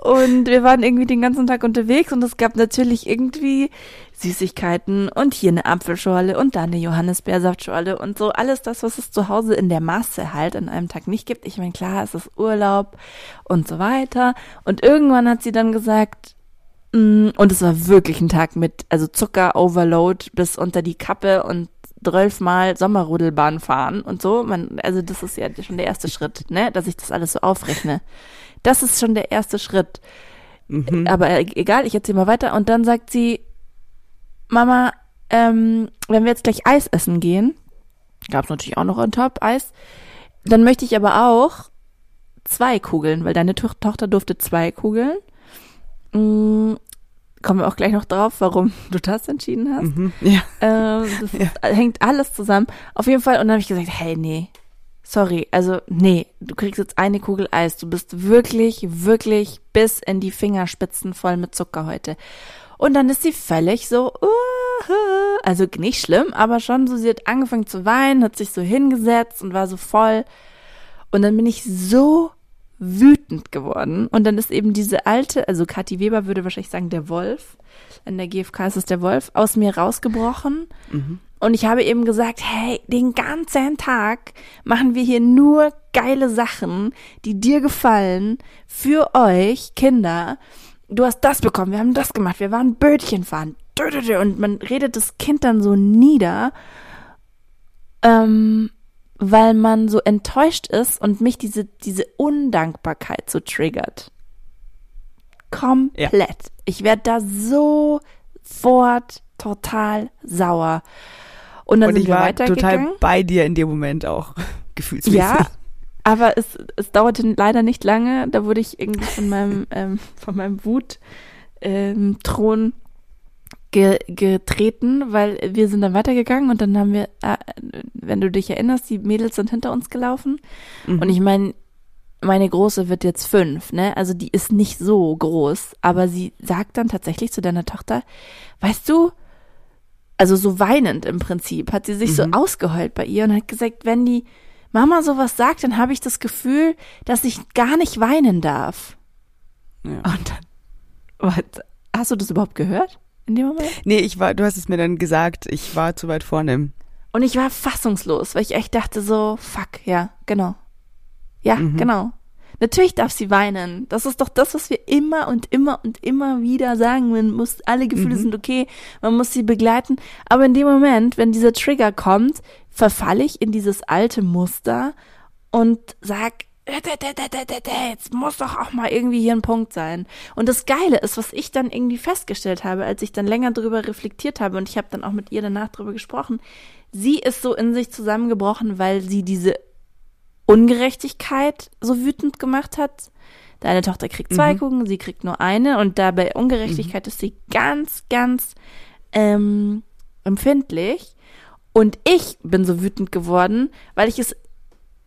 und wir waren irgendwie den ganzen Tag unterwegs und es gab natürlich irgendwie Süßigkeiten und hier eine Apfelschorle und da eine Johannisbeersaftschorle und so alles das, was es zu Hause in der Masse halt an einem Tag nicht gibt. Ich meine, klar, es ist Urlaub und so weiter. Und irgendwann hat sie dann gesagt, und es war wirklich ein Tag mit, also Zucker-Overload bis unter die Kappe und zwölfmal Sommerrudelbahn fahren und so. Man, also das ist ja schon der erste Schritt, ne, dass ich das alles so aufrechne. Das ist schon der erste Schritt. Mhm. Aber egal, ich erzähle mal weiter. Und dann sagt sie, Mama, ähm, wenn wir jetzt gleich Eis essen gehen, gab es natürlich auch noch on top Eis, dann möchte ich aber auch zwei Kugeln, weil deine to Tochter durfte zwei Kugeln. Mm, kommen wir auch gleich noch drauf, warum du das entschieden hast. Mhm, ja. Ähm, das ja. hängt alles zusammen. Auf jeden Fall. Und dann habe ich gesagt, hey, nee, sorry, also nee, du kriegst jetzt eine Kugel Eis. Du bist wirklich, wirklich bis in die Fingerspitzen voll mit Zucker heute. Und dann ist sie völlig so, uh, also nicht schlimm, aber schon so, sie hat angefangen zu weinen, hat sich so hingesetzt und war so voll. Und dann bin ich so wütend geworden. Und dann ist eben diese alte, also Kathi Weber würde wahrscheinlich sagen, der Wolf, in der GfK ist es der Wolf, aus mir rausgebrochen. Mhm. Und ich habe eben gesagt, hey, den ganzen Tag machen wir hier nur geile Sachen, die dir gefallen, für euch, Kinder. Du hast das bekommen, wir haben das gemacht, wir waren Bötchen fahren. Und man redet das Kind dann so nieder. Ähm, weil man so enttäuscht ist und mich diese, diese Undankbarkeit so triggert. Komplett. Ja. Ich werde da sofort total sauer. Und dann und sind ich wir war total bei dir in dem Moment auch, gefühlsmäßig. Ja, aber es, es dauerte leider nicht lange. Da wurde ich irgendwie von meinem, ähm, von meinem Wut ähm, Thron ge getreten, weil wir sind dann weitergegangen und dann haben wir, äh, wenn du dich erinnerst, die Mädels sind hinter uns gelaufen. Mhm. Und ich meine, meine Große wird jetzt fünf, ne? Also die ist nicht so groß, aber sie sagt dann tatsächlich zu deiner Tochter, weißt du, also so weinend im Prinzip, hat sie sich mhm. so ausgeheult bei ihr und hat gesagt, wenn die Mama sowas sagt, dann habe ich das Gefühl, dass ich gar nicht weinen darf. Ja. Und dann, was, hast du das überhaupt gehört in dem Moment? Nee, ich war, du hast es mir dann gesagt, ich war zu weit vorne. Und ich war fassungslos, weil ich echt dachte so, fuck, ja, genau. Ja, genau. Natürlich darf sie weinen. Das ist doch das, was wir immer und immer und immer wieder sagen. Man muss, alle Gefühle sind okay, man muss sie begleiten. Aber in dem Moment, wenn dieser Trigger kommt, verfalle ich in dieses alte Muster und sag, jetzt muss doch auch mal irgendwie hier ein Punkt sein. Und das Geile ist, was ich dann irgendwie festgestellt habe, als ich dann länger drüber reflektiert habe und ich habe dann auch mit ihr danach drüber gesprochen, sie ist so in sich zusammengebrochen, weil sie diese Ungerechtigkeit so wütend gemacht hat. Deine Tochter kriegt zwei Kugeln, sie kriegt nur eine und da bei Ungerechtigkeit ist sie ganz, ganz ähm, empfindlich. Und ich bin so wütend geworden, weil ich es,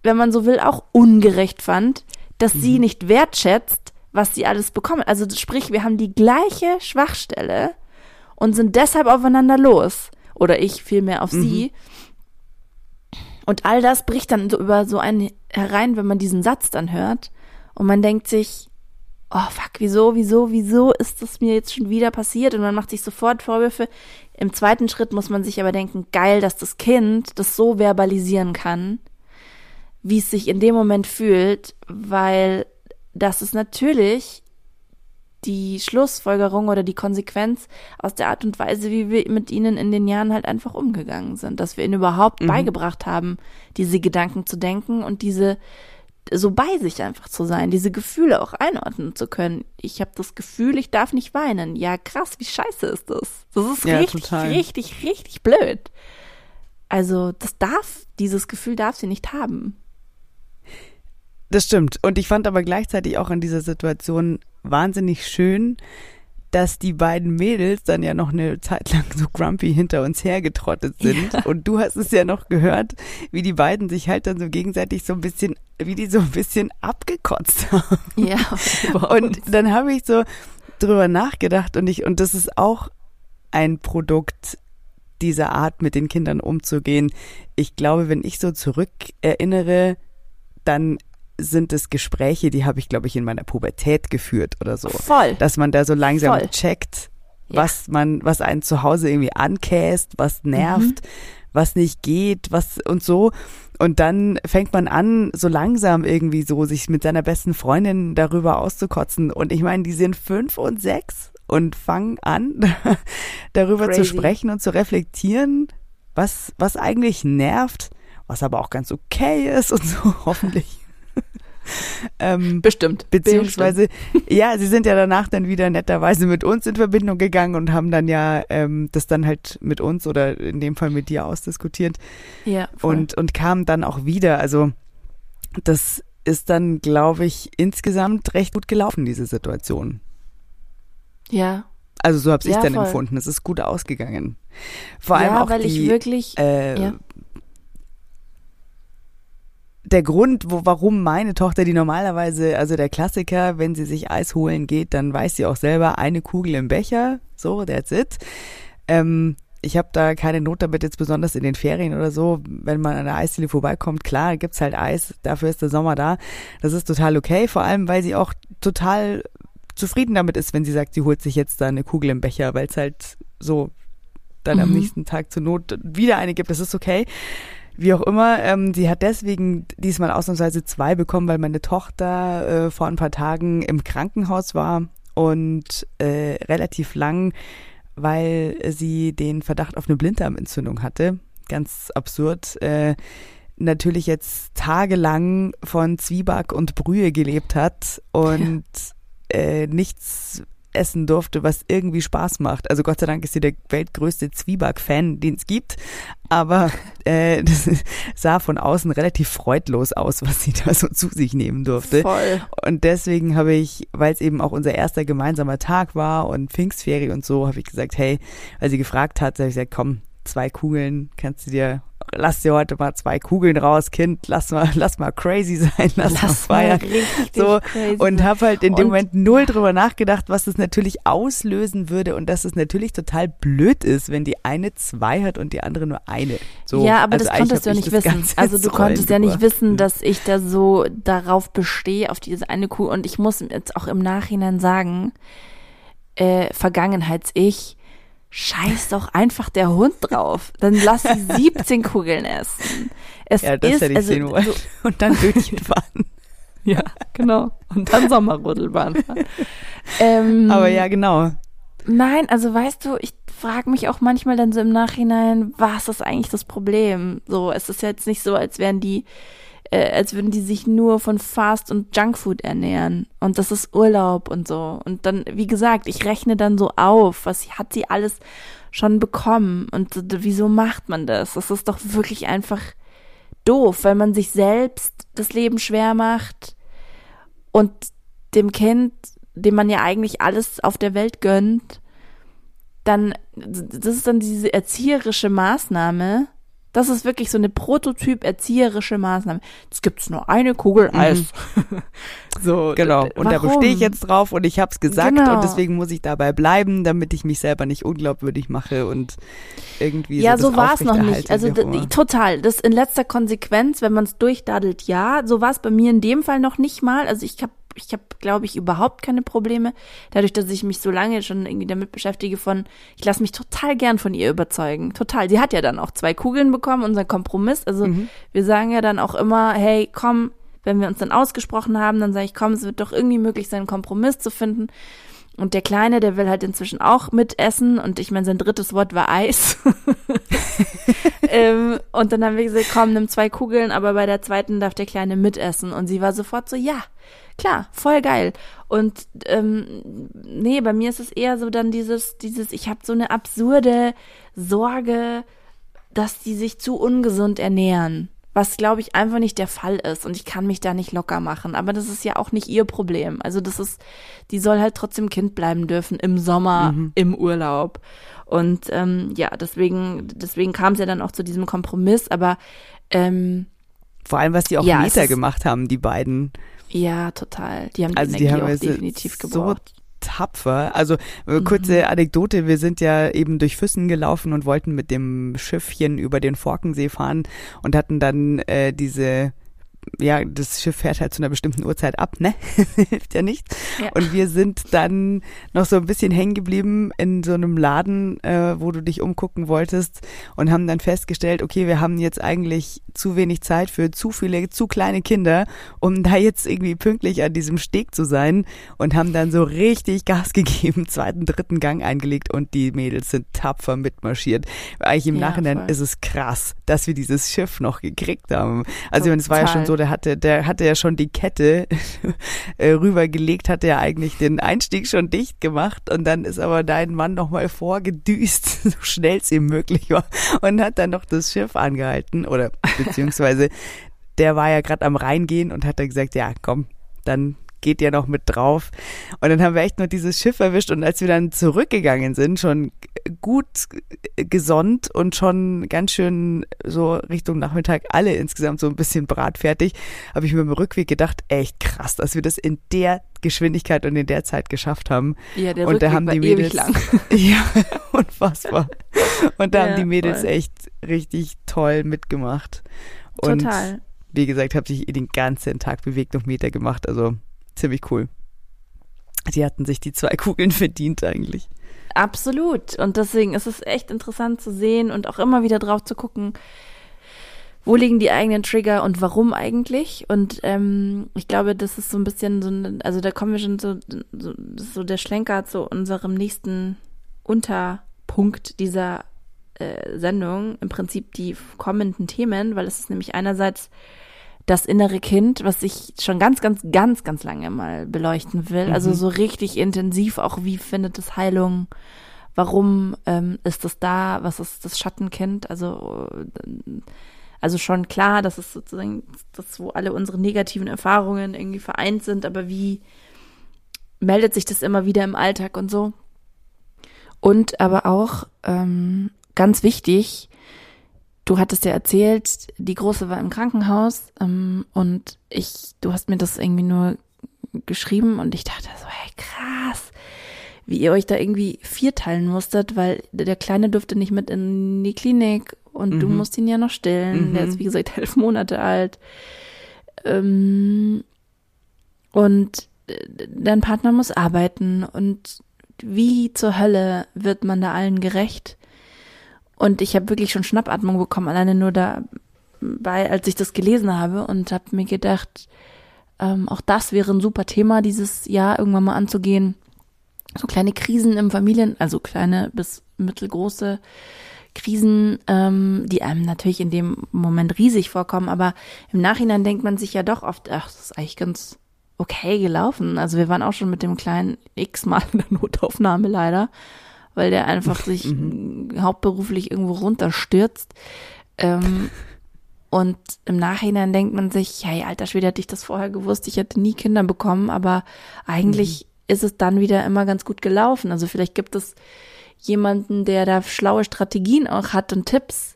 wenn man so will, auch ungerecht fand, dass sie nicht wertschätzt, was sie alles bekommen. Also sprich, wir haben die gleiche Schwachstelle und sind deshalb aufeinander los. Oder ich vielmehr auf sie. Und all das bricht dann so über so einen herein, wenn man diesen Satz dann hört. Und man denkt sich, oh fuck, wieso, wieso, wieso ist das mir jetzt schon wieder passiert? Und man macht sich sofort Vorwürfe. Im zweiten Schritt muss man sich aber denken, geil, dass das Kind das so verbalisieren kann, wie es sich in dem Moment fühlt, weil das ist natürlich die Schlussfolgerung oder die Konsequenz aus der Art und Weise, wie wir mit ihnen in den Jahren halt einfach umgegangen sind, dass wir ihnen überhaupt beigebracht haben, diese Gedanken zu denken und diese so bei sich einfach zu sein, diese Gefühle auch einordnen zu können. Ich habe das Gefühl, ich darf nicht weinen. Ja, krass, wie scheiße ist das? Das ist Ja, richtig, total. richtig, richtig blöd. Also, das darf, dieses Gefühl darf sie nicht haben. Das stimmt. Und ich fand aber gleichzeitig auch in dieser Situation wahnsinnig schön, dass die beiden Mädels dann ja noch eine Zeit lang so grumpy hinter uns hergetrottet sind. Und du hast es ja noch gehört, wie die beiden sich halt dann so gegenseitig so ein bisschen, wie die so ein bisschen abgekotzt haben. Ja, Und dann habe ich so drüber nachgedacht und ich, und das ist auch ein Produkt dieser Art, mit den Kindern umzugehen. Ich glaube, wenn ich so zurück erinnere, dann sind es Gespräche, die habe ich, glaube ich, in meiner Pubertät geführt oder so. Voll. Dass man da so langsam Voll. checkt, Ja. was man, was einen zu Hause irgendwie ankäst, was nervt, was nicht geht, was und so. Und dann fängt man an, so langsam irgendwie so, sich mit seiner besten Freundin darüber auszukotzen. Und ich meine, die sind fünf und sechs und fangen an, darüber zu Crazy. sprechen und zu reflektieren, was, was eigentlich nervt, was aber auch ganz okay ist und so, hoffentlich. ähm, Bestimmt. Beziehungsweise, ja, sie sind ja danach dann wieder netterweise mit uns in Verbindung gegangen und haben dann ja ähm, das dann halt mit uns oder in dem Fall mit dir ausdiskutiert Ja, voll. und, und kamen dann auch wieder. Also das ist dann, glaube ich, insgesamt recht gut gelaufen, diese Situation. ja. Also so habe ich Ja, dann voll. empfunden. Es ist gut ausgegangen. Vor allem ja, auch weil die, ich wirklich, äh, ja. Der Grund, wo, warum meine Tochter, die normalerweise, also der Klassiker, wenn sie sich Eis holen geht, dann weiß sie auch selber, eine Kugel im Becher, so, that's it. Ähm, ich habe da keine Not damit, jetzt besonders in den Ferien oder so, wenn man an der Eisdiele vorbeikommt, klar, gibt's halt Eis, dafür ist der Sommer da. Das ist total okay, vor allem, weil sie auch total zufrieden damit ist, wenn sie sagt, sie holt sich jetzt da eine Kugel im Becher, weil es halt so dann am Mhm. nächsten Tag zur Not wieder eine gibt. Das ist okay. Wie auch immer, ähm, sie hat deswegen diesmal ausnahmsweise zwei bekommen, weil meine Tochter äh, vor ein paar Tagen im Krankenhaus war und äh, relativ lang, weil sie den Verdacht auf eine Blinddarmentzündung hatte. Ganz absurd. Äh, natürlich jetzt tagelang von Zwieback und Brühe gelebt hat und äh, nichts essen durfte, was irgendwie Spaß macht. Also Gott sei Dank ist sie der weltgrößte Zwieback-Fan, den es gibt. Aber äh, das sah von außen relativ freudlos aus, was sie da so zu sich nehmen durfte. voll. Und deswegen habe ich, weil es eben auch unser erster gemeinsamer Tag war und Pfingstferie und so, habe ich gesagt, hey, weil sie gefragt hat, habe ich gesagt, komm, zwei Kugeln kannst du dir lass dir heute mal zwei Kugeln raus, Kind, lass mal, lass mal crazy sein, lass, lass mal feiern. So, und habe halt in dem und Moment null drüber nachgedacht, was das natürlich auslösen würde und dass es natürlich total blöd ist, wenn die eine zwei hat und die andere nur eine. So, ja, aber also das konntest du ja nicht wissen. Also du konntest ja nicht wissen, dass ich da so darauf bestehe, auf diese eine Kugel. Und ich muss jetzt auch im Nachhinein sagen, äh, Vergangenheits-Ich, scheiß doch einfach der Hund drauf. Dann lass sie 17 Kugeln essen. Es ja, das ist, hätte ich also, sehen wollen. So, und dann Bötchen fahren. ja, genau. Und dann Sommerrodelbahn fahren. ähm, Aber ja, genau. Nein, also weißt du, ich frage mich auch manchmal dann so im Nachhinein, was ist eigentlich das Problem? So, es ist jetzt nicht so, als wären die äh, als würden die sich nur von Fast und Junkfood ernähren. Und das ist Urlaub und so. Und dann, wie gesagt, ich rechne dann so auf, was hat sie alles schon bekommen und wieso macht man das? Das ist doch wirklich einfach doof, weil man sich selbst das Leben schwer macht und dem Kind, dem man ja eigentlich alles auf der Welt gönnt, dann, das ist dann diese erzieherische Maßnahme, das ist wirklich so eine Prototyp-erzieherische Maßnahme. Es gibt nur eine Kugel mhm. Eis. Mhm. so, genau. Und warum? da bestehe ich jetzt drauf und ich habe es gesagt genau. und deswegen muss ich dabei bleiben, damit ich mich selber nicht unglaubwürdig mache und irgendwie Ja, so, so war es noch nicht. Also total. Das in letzter Konsequenz, wenn man es durchdadelt, ja. So war es bei mir in dem Fall noch nicht mal. Also ich habe ich habe, glaube ich, überhaupt keine Probleme. Dadurch, dass ich mich so lange schon irgendwie damit beschäftige von, ich lasse mich total gern von ihr überzeugen. Total. Sie hat ja dann auch zwei Kugeln bekommen, unser Kompromiss. Also mhm. wir sagen ja dann auch immer, hey, komm, wenn wir uns dann ausgesprochen haben, dann sage ich, komm, es wird doch irgendwie möglich sein, einen Kompromiss zu finden. Und der Kleine, der will halt inzwischen auch mitessen. Und ich meine, sein drittes Wort war Eis. ähm, und dann haben wir gesagt, komm, nimm zwei Kugeln, aber bei der zweiten darf der Kleine mitessen. Und sie war sofort so, ja, klar, voll geil. Und ähm, nee, bei mir ist es eher so dann dieses, dieses, ich habe so eine absurde Sorge, dass die sich zu ungesund ernähren was glaube ich einfach nicht der Fall ist und ich kann mich da nicht locker machen. Aber das ist ja auch nicht ihr Problem. Also das ist, die soll halt trotzdem Kind bleiben dürfen im Sommer, mhm. im Urlaub. Und ähm, ja, deswegen, deswegen kam es ja dann auch zu diesem Kompromiss. Aber ähm, vor allem, was die auch ja, Meter gemacht haben, die beiden. Ja, total. Die haben die also Energie die haben auch definitiv gebraucht tapfer. Also äh, kurze mhm. Anekdote, wir sind ja eben durch Füssen gelaufen und wollten mit dem Schiffchen über den Forkensee fahren und hatten dann äh, diese ja, das Schiff fährt halt zu einer bestimmten Uhrzeit ab, ne? Hilft ja nicht. Ja. Und wir sind dann noch so ein bisschen hängen geblieben in so einem Laden, äh, wo du dich umgucken wolltest und haben dann festgestellt, okay, wir haben jetzt eigentlich zu wenig Zeit für zu viele, zu kleine Kinder, um da jetzt irgendwie pünktlich an diesem Steg zu sein und haben dann so richtig Gas gegeben, zweiten, dritten Gang eingelegt und die Mädels sind tapfer mitmarschiert. Eigentlich im ja, Nachhinein voll. ist es krass, dass wir dieses Schiff noch gekriegt haben. Also es war ja schon so so, der hatte, der hatte ja schon die Kette äh, rübergelegt, hatte ja eigentlich den Einstieg schon dicht gemacht und dann ist aber dein Mann nochmal vorgedüst, so schnell es ihm möglich war und hat dann noch das Schiff angehalten oder beziehungsweise der war ja gerade am Reingehen und hat dann gesagt, ja komm, dann geht ja noch mit drauf. Und dann haben wir echt nur dieses Schiff erwischt und als wir dann zurückgegangen sind, schon gut gesonnt und schon ganz schön so Richtung Nachmittag alle insgesamt so ein bisschen bratfertig, habe ich mir im Rückweg gedacht, echt krass, dass wir das in der Geschwindigkeit und in der Zeit geschafft haben. Ja, der und Rückweg da haben die Mädels lang. ja, unfassbar. Und da ja, haben die Mädels voll. echt richtig toll mitgemacht. Und Total. Wie gesagt, habe sich den ganzen Tag bewegt und Meter gemacht. Also ziemlich cool. Die hatten sich die zwei Kugeln verdient eigentlich. Absolut. Und deswegen ist es echt interessant zu sehen und auch immer wieder drauf zu gucken, wo liegen die eigenen Trigger und warum eigentlich? Und ähm, ich glaube, das ist so ein bisschen so, ein, also da kommen wir schon so, so, so der Schlenker zu unserem nächsten Unterpunkt dieser äh, Sendung, im Prinzip die kommenden Themen, weil es ist nämlich einerseits das innere Kind, was ich schon ganz, ganz, ganz, ganz lange mal beleuchten will. Also mhm. Also so richtig intensiv auch, wie findet es Heilung? Warum ähm, ist es da? Was ist das Schattenkind? Also, also schon klar, dass es sozusagen das, wo alle unsere negativen Erfahrungen irgendwie vereint sind, aber wie meldet sich das immer wieder im Alltag und so? Und aber auch ähm, ganz wichtig, du hattest ja erzählt, die Große war im Krankenhaus ähm, und ich, du hast mir das irgendwie nur geschrieben und ich dachte so, hey, krass, wie ihr euch da irgendwie vierteilen musstet, weil der Kleine durfte nicht mit in die Klinik und mhm. du musst ihn ja noch stillen. Mhm. Der ist, wie gesagt, elf Monate alt. Ähm, und dein Partner muss arbeiten und wie zur Hölle wird man da allen gerecht? Und ich habe wirklich schon Schnappatmung bekommen, alleine nur dabei, als ich das gelesen habe und habe mir gedacht, ähm, auch das wäre ein super Thema, dieses Jahr irgendwann mal anzugehen. So kleine Krisen im Familien, also kleine bis mittelgroße Krisen, ähm, die einem natürlich in dem Moment riesig vorkommen, aber im Nachhinein denkt man sich ja doch oft, ach, das ist eigentlich ganz okay gelaufen. Also wir waren auch schon mit dem kleinen x-mal in der Notaufnahme leider, weil der einfach sich mhm. hauptberuflich irgendwo runterstürzt. Ähm, und im Nachhinein denkt man sich, hey, alter Schwede, hätte ich das vorher gewusst, ich hätte nie Kinder bekommen, aber eigentlich mhm. ist es dann wieder immer ganz gut gelaufen. Also vielleicht gibt es jemanden, der da schlaue Strategien auch hat und Tipps,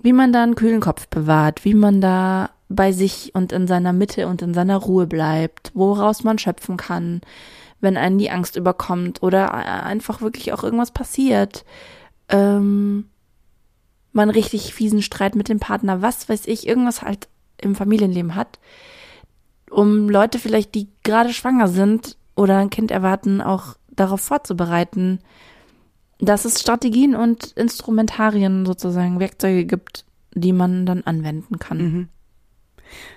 wie man da einen kühlen Kopf bewahrt, wie man da bei sich und in seiner Mitte und in seiner Ruhe bleibt, woraus man schöpfen kann, wenn einen die Angst überkommt oder einfach wirklich auch irgendwas passiert. Ähm, man richtig fiesen Streit mit dem Partner, was weiß ich, irgendwas halt im Familienleben hat, um Leute vielleicht, die gerade schwanger sind oder ein Kind erwarten, auch darauf vorzubereiten, dass es Strategien und Instrumentarien sozusagen, Werkzeuge gibt, die man dann anwenden kann. Mhm.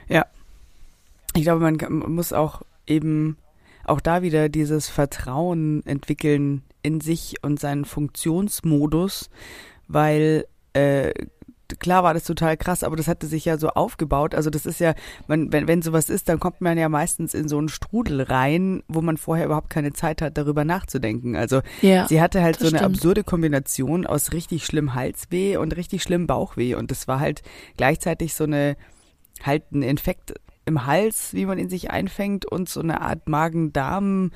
Ja. Ich glaube, man muss auch eben auch da wieder dieses Vertrauen entwickeln in sich und seinen Funktionsmodus, weil äh, klar war das total krass, aber das hatte sich ja so aufgebaut. Also das ist ja, man, wenn, wenn sowas ist, dann kommt man ja meistens in so einen Strudel rein, wo man vorher überhaupt keine Zeit hat, darüber nachzudenken. Also ja, sie hatte halt so eine stimmt. absurde Kombination aus richtig schlimm Halsweh und richtig schlimm Bauchweh. Und das war halt gleichzeitig so eine, halt ein Infekt im Hals, wie man ihn sich einfängt und so eine Art Magen-Darm-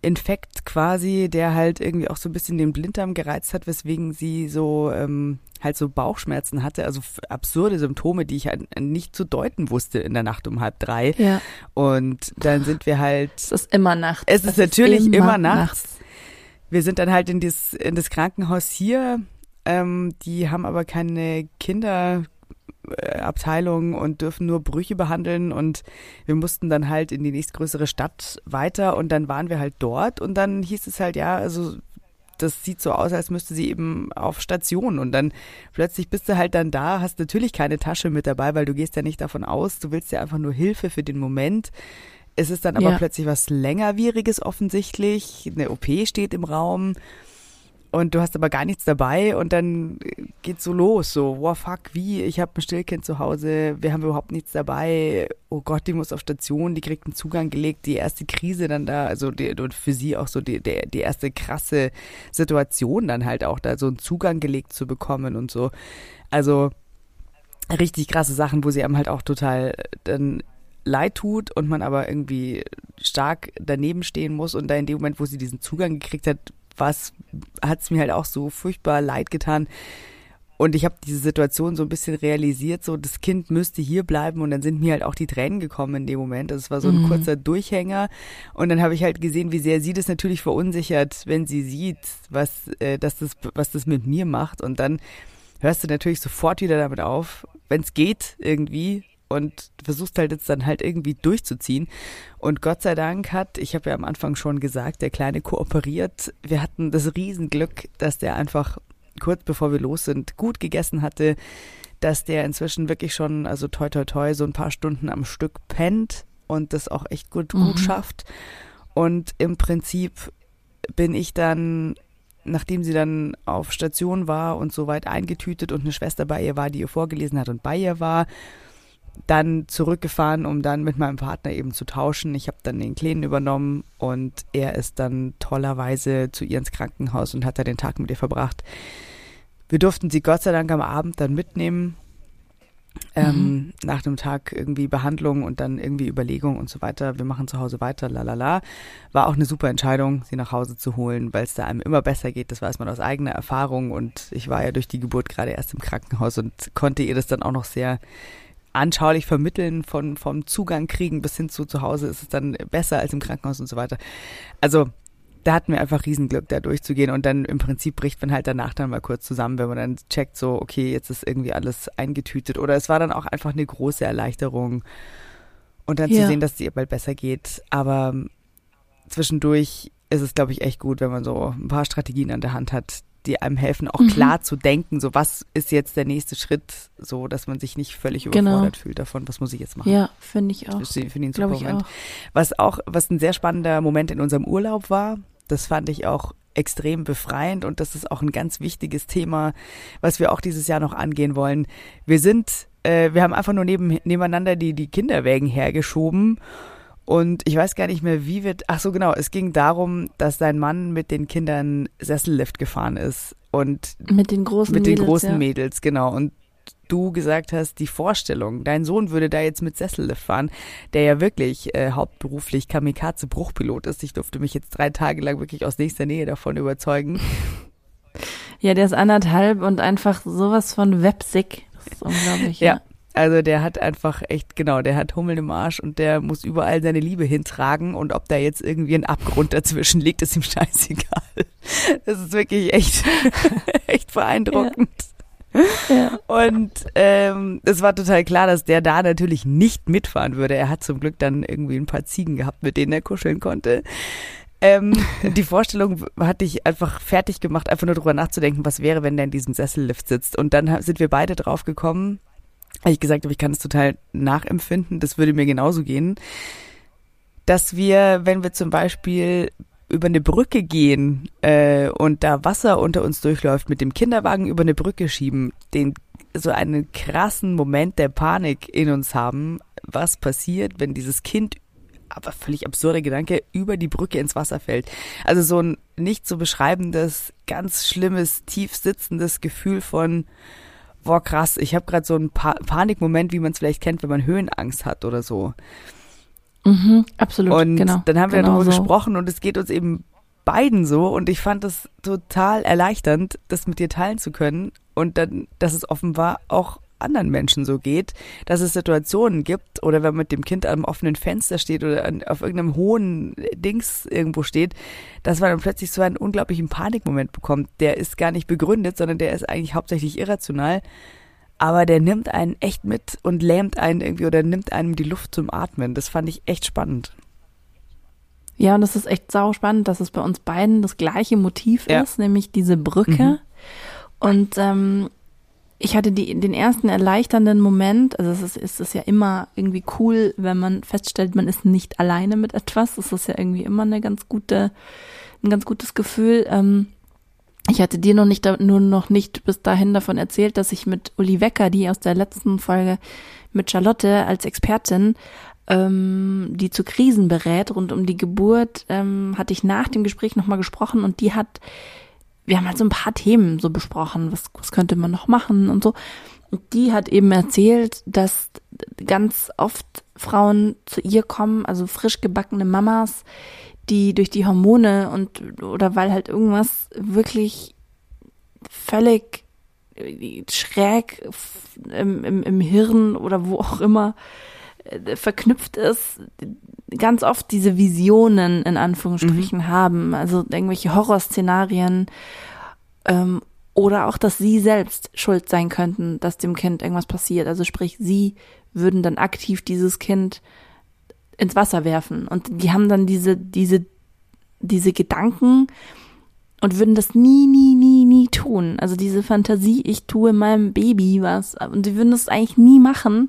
Infekt quasi, der halt irgendwie auch so ein bisschen den Blinddarm gereizt hat, weswegen sie so ähm, halt so Bauchschmerzen hatte, also absurde Symptome, die ich halt nicht zu deuten wusste in der Nacht um halb drei. Ja. Und dann sind wir halt. Es ist immer nachts. Es ist natürlich ist immer, immer nachts. nachts. Wir sind dann halt in das, in das Krankenhaus hier. Ähm, die haben aber keine Kinder Abteilung und dürfen nur Brüche behandeln und wir mussten dann halt in die nächstgrößere Stadt weiter und dann waren wir halt dort und dann hieß es halt, ja, also das sieht so aus, als müsste sie eben auf Station und dann plötzlich bist du halt dann da, hast natürlich keine Tasche mit dabei, weil du gehst ja nicht davon aus, du willst ja einfach nur Hilfe für den Moment. Es ist dann aber ja. plötzlich was längerwieriges offensichtlich, eine OP steht im Raum und du hast aber gar nichts dabei und dann geht's so los, so, wow, fuck, wie, ich habe ein Stillkind zu Hause, wir haben überhaupt nichts dabei, oh Gott, die muss auf Station, die kriegt einen Zugang gelegt, die erste Krise dann da, also die, und für sie auch so die, die, die erste krasse Situation dann halt auch da, so einen Zugang gelegt zu bekommen und so. Also richtig krasse Sachen, wo sie einem halt auch total dann leid tut und man aber irgendwie stark daneben stehen muss und da in dem Moment, wo sie diesen Zugang gekriegt hat, was hat es mir halt auch so furchtbar leid getan. Und ich habe diese Situation so ein bisschen realisiert, so das Kind müsste hier bleiben und dann sind mir halt auch die Tränen gekommen in dem Moment. Also es war so ein mhm. kurzer Durchhänger und dann habe ich halt gesehen, wie sehr sie das natürlich verunsichert, wenn sie sieht, was, äh, dass das, was das mit mir macht. Und dann hörst du natürlich sofort wieder damit auf, wenn es geht irgendwie, und versuchst halt jetzt dann halt irgendwie durchzuziehen. Und Gott sei Dank hat, ich habe ja am Anfang schon gesagt, der Kleine kooperiert. Wir hatten das Riesenglück, dass der einfach kurz bevor wir los sind, gut gegessen hatte, dass der inzwischen wirklich schon, also toi toi toi, so ein paar Stunden am Stück pennt und das auch echt gut, mhm. gut schafft. Und im Prinzip bin ich dann nachdem sie dann auf Station war und soweit eingetütet und eine Schwester bei ihr war, die ihr vorgelesen hat und bei ihr war, dann zurückgefahren, um dann mit meinem Partner eben zu tauschen. Ich habe dann den Kleinen übernommen und er ist dann tollerweise zu ihr ins Krankenhaus und hat da den Tag mit ihr verbracht. Wir durften sie Gott sei Dank am Abend dann mitnehmen ähm, mhm. nach einem Tag irgendwie Behandlung und dann irgendwie Überlegung und so weiter. Wir machen zu Hause weiter, la la la. War auch eine super Entscheidung, sie nach Hause zu holen, weil es da einem immer besser geht. Das weiß man aus eigener Erfahrung und ich war ja durch die Geburt gerade erst im Krankenhaus und konnte ihr das dann auch noch sehr anschaulich vermitteln von vom Zugang kriegen bis hin zu zu Hause ist es dann besser als im Krankenhaus und so weiter. Also da hatten wir einfach Riesenglück, da durchzugehen und dann im Prinzip bricht man halt danach dann mal kurz zusammen, wenn man dann checkt, so, okay, jetzt ist irgendwie alles eingetütet oder es war dann auch einfach eine große Erleichterung und dann ja. zu sehen, dass es ihr bald besser geht, aber zwischendurch ist es, glaube ich, echt gut, wenn man so ein paar Strategien an der Hand hat, die einem helfen, auch mhm. klar zu denken, so was ist jetzt der nächste Schritt, so dass man sich nicht völlig genau. überfordert genau. fühlt davon, was muss ich jetzt machen. Ja, finde ich auch. Finde ich ein super Moment. Auch. Was auch, was ein sehr spannender Moment in unserem Urlaub war, das fand ich auch extrem befreiend und das ist auch ein ganz wichtiges Thema, was wir auch dieses Jahr noch angehen wollen. Wir sind, äh, wir haben einfach nur neben, nebeneinander die, die Kinderwägen hergeschoben und ich weiß gar nicht mehr, wie wir. Ach so, genau. Es ging darum, dass sein Mann mit den Kindern Sessellift gefahren ist und mit den großen mit Mädels, den großen ja. Mädels, genau. Und du gesagt hast, die Vorstellung, dein Sohn würde da jetzt mit Sessellift fahren, der ja wirklich äh, hauptberuflich Kamikaze-Bruchpilot ist. Ich durfte mich jetzt drei Tage lang wirklich aus nächster Nähe davon überzeugen. Ja, der ist anderthalb und einfach sowas von websick. Das ist unglaublich. ja. ja. Also der hat einfach echt, genau, der hat Hummel im Arsch und der muss überall seine Liebe hintragen und ob da jetzt irgendwie ein Abgrund dazwischen liegt, ist ihm scheißegal. Das ist wirklich echt, echt beeindruckend. Ja. Ja. Und ähm, es war total klar, dass der da natürlich nicht mitfahren würde. Er hat zum Glück dann irgendwie ein paar Ziegen gehabt, mit denen er kuscheln konnte. Ähm, die Vorstellung hatte ich einfach fertig gemacht, einfach nur drüber nachzudenken, was wäre, wenn der in diesem Sessellift sitzt. Und dann sind wir beide drauf gekommen, weil ich gesagt habe, ich kann es total nachempfinden, das würde mir genauso gehen, dass wir, wenn wir zum Beispiel über eine Brücke gehen äh, und da Wasser unter uns durchläuft, mit dem Kinderwagen über eine Brücke schieben, den so einen krassen Moment der Panik in uns haben, was passiert, wenn dieses Kind aber völlig absurde Gedanke, über die Brücke ins Wasser fällt. Also so ein nicht zu beschreibendes, ganz schlimmes, tief sitzendes Gefühl von, boah krass, ich habe gerade so einen pa Panikmoment, wie man es vielleicht kennt, wenn man Höhenangst hat oder so. Mhm, absolut, und genau. dann haben wir genau darüber so. gesprochen und es geht uns eben beiden so und ich fand es total erleichternd, das mit dir teilen zu können und dann, dass es offenbar auch anderen Menschen so geht, dass es Situationen gibt oder wenn man mit dem Kind am offenen Fenster steht oder an, auf irgendeinem hohen Dings irgendwo steht, dass man dann plötzlich so einen unglaublichen Panikmoment bekommt. Der ist gar nicht begründet, sondern der ist eigentlich hauptsächlich irrational. Aber der nimmt einen echt mit und lähmt einen irgendwie oder nimmt einem die Luft zum Atmen. Das fand ich echt spannend. Ja, und das ist echt sau spannend, dass es bei uns beiden das gleiche Motiv Ja. ist, nämlich diese Brücke. Mhm. Und ähm, ich hatte die, den ersten erleichternden Moment, also es ist, es ist ja immer irgendwie cool, wenn man feststellt, man ist nicht alleine mit etwas. Das ist ja irgendwie immer eine ganz gute, ein ganz gutes Gefühl. Ähm, ich hatte dir noch nicht, nur noch nicht bis dahin davon erzählt, dass ich mit Uli Wecker, die aus der letzten Folge mit Charlotte als Expertin, ähm, die zu Krisen berät rund um die Geburt, ähm, hatte ich nach dem Gespräch nochmal gesprochen und die hat, wir haben halt so ein paar Themen so besprochen, was, was könnte man noch machen und so. Und die hat eben erzählt, dass ganz oft Frauen zu ihr kommen, also frisch gebackene Mamas, die durch die Hormone und oder weil halt irgendwas wirklich völlig äh, schräg im, im, im Hirn oder wo auch immer verknüpft ist, ganz oft diese Visionen in Anführungsstrichen haben, also irgendwelche Horrorszenarien ähm, oder auch, dass sie selbst schuld sein könnten, dass dem Kind irgendwas passiert. Also sprich, sie würden dann aktiv dieses Kind ins Wasser werfen und die haben dann diese diese diese Gedanken und würden das nie nie nie nie tun. Also diese Fantasie, ich tue meinem Baby was und die würden das eigentlich nie machen.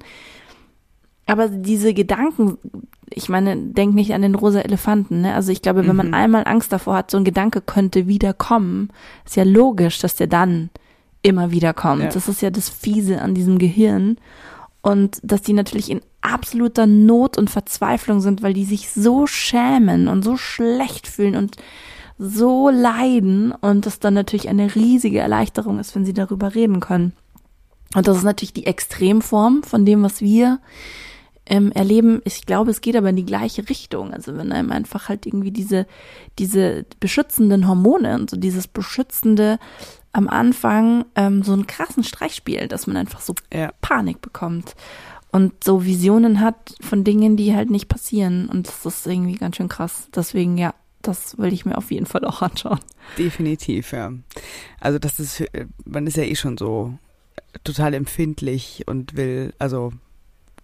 Aber diese Gedanken, ich meine, denk nicht an den rosa Elefanten, ne? Also ich glaube, wenn man Mhm. einmal Angst davor hat, so ein Gedanke könnte wiederkommen, ist ja logisch, dass der dann immer wieder kommt. Ja. Das ist ja das Fiese an diesem Gehirn. Und dass die natürlich in absoluter Not und Verzweiflung sind, weil die sich so schämen und so schlecht fühlen und so leiden und das dann natürlich eine riesige Erleichterung ist, wenn sie darüber reden können. Und das ist natürlich die Extremform von dem, was wir ähm, erleben. Ich glaube, es geht aber in die gleiche Richtung. Also wenn einem einfach halt irgendwie diese, diese beschützenden Hormone und so dieses beschützende am Anfang ähm, so einen krassen Streich spielt, dass man einfach so Ja. Panik bekommt und so Visionen hat von Dingen, die halt nicht passieren. Und das ist irgendwie ganz schön krass. Deswegen, ja, das will ich mir auf jeden Fall auch anschauen. Definitiv, ja. Also das ist, äh, man ist ja eh schon so total empfindlich und will, also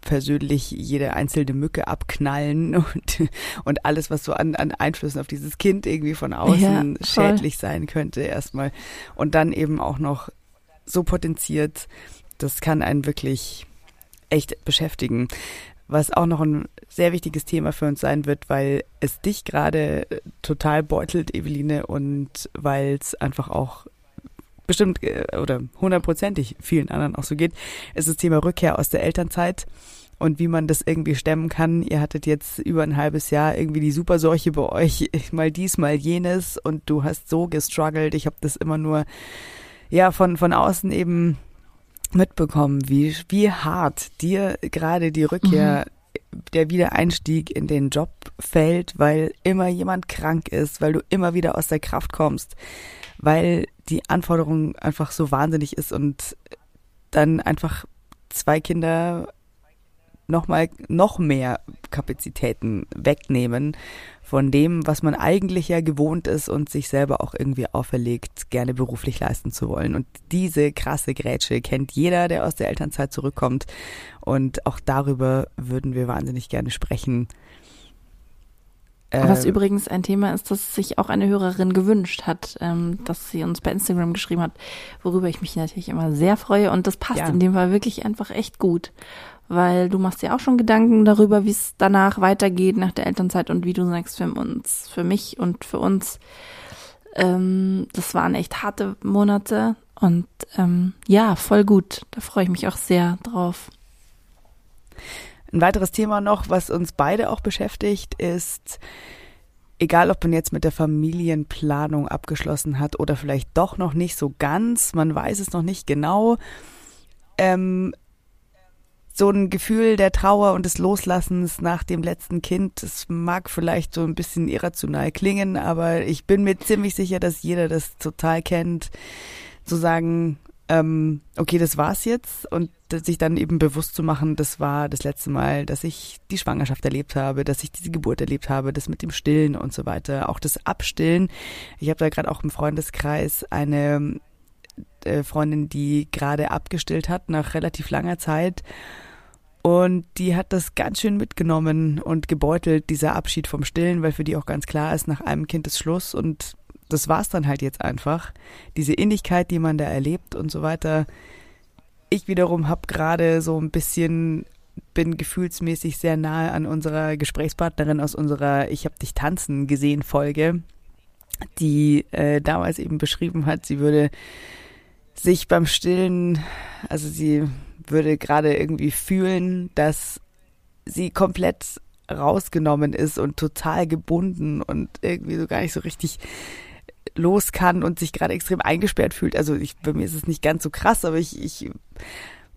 persönlich jede einzelne Mücke abknallen und, und alles, was so an, an Einflüssen auf dieses Kind irgendwie von außen Ja, schädlich sein könnte erstmal. Und dann eben auch noch so potenziert, das kann einen wirklich echt beschäftigen. Was auch noch ein sehr wichtiges Thema für uns sein wird, weil es dich gerade äh, total beutelt, Eveline, und weil es einfach auch bestimmt äh, oder hundertprozentig vielen anderen auch so geht, ist das Thema Rückkehr aus der Elternzeit und wie man das irgendwie stemmen kann. Ihr hattet jetzt über ein halbes Jahr irgendwie die Superseuche bei euch, mal dies, mal jenes und du hast so gestruggelt. Ich habe das immer nur ja von von außen eben mitbekommen, wie wie hart dir gerade die Rückkehr der Wiedereinstieg in den Job fällt, weil immer jemand krank ist, weil du immer wieder aus der Kraft kommst, weil die Anforderung einfach so wahnsinnig ist und dann einfach zwei Kinder nochmal noch mehr Kapazitäten wegnehmen von dem, was man eigentlich ja gewohnt ist und sich selber auch irgendwie auferlegt, gerne beruflich leisten zu wollen. Und diese krasse Grätsche kennt jeder, der aus der Elternzeit zurückkommt. Und auch darüber würden wir wahnsinnig gerne sprechen. Was Ähm, übrigens ein Thema ist, das sich auch eine Hörerin gewünscht hat, ähm, dass sie uns bei Instagram geschrieben hat, worüber ich mich natürlich immer sehr freue. Und das passt Ja. in dem Fall wirklich einfach echt gut. Weil du machst dir auch schon Gedanken darüber, wie es danach weitergeht nach der Elternzeit und wie du sagst, für uns, für mich und für uns. Ähm, das waren echt harte Monate und ähm, ja, voll gut. Da freue ich mich auch sehr drauf. Ein weiteres Thema noch, was uns beide auch beschäftigt, ist, egal ob man jetzt mit der Familienplanung abgeschlossen hat oder vielleicht doch noch nicht so ganz, man weiß es noch nicht genau, ähm, so ein Gefühl der Trauer und des Loslassens nach dem letzten Kind, das mag vielleicht so ein bisschen irrational klingen, aber ich bin mir ziemlich sicher, dass jeder das total kennt, zu sagen, ähm, okay, das war's jetzt und sich dann eben bewusst zu machen, das war das letzte Mal, dass ich die Schwangerschaft erlebt habe, dass ich diese Geburt erlebt habe, das mit dem Stillen und so weiter, auch das Abstillen. Ich habe da gerade auch im Freundeskreis eine äh, Freundin, die gerade abgestillt hat nach relativ langer Zeit und die hat das ganz schön mitgenommen und gebeutelt, dieser Abschied vom Stillen, weil für die auch ganz klar ist, nach einem Kind ist Schluss und das war's dann halt jetzt einfach. Diese Innigkeit, die man da erlebt und so weiter. Ich wiederum habe gerade so ein bisschen, bin gefühlsmäßig sehr nahe an unserer Gesprächspartnerin aus unserer Ich hab dich tanzen gesehen Folge, die äh, damals eben beschrieben hat, sie würde sich beim Stillen, also sie würde gerade irgendwie fühlen, dass sie komplett rausgenommen ist und total gebunden und irgendwie so gar nicht so richtig los kann und sich gerade extrem eingesperrt fühlt. Also ich, bei mir ist es nicht ganz so krass, aber ich, ich,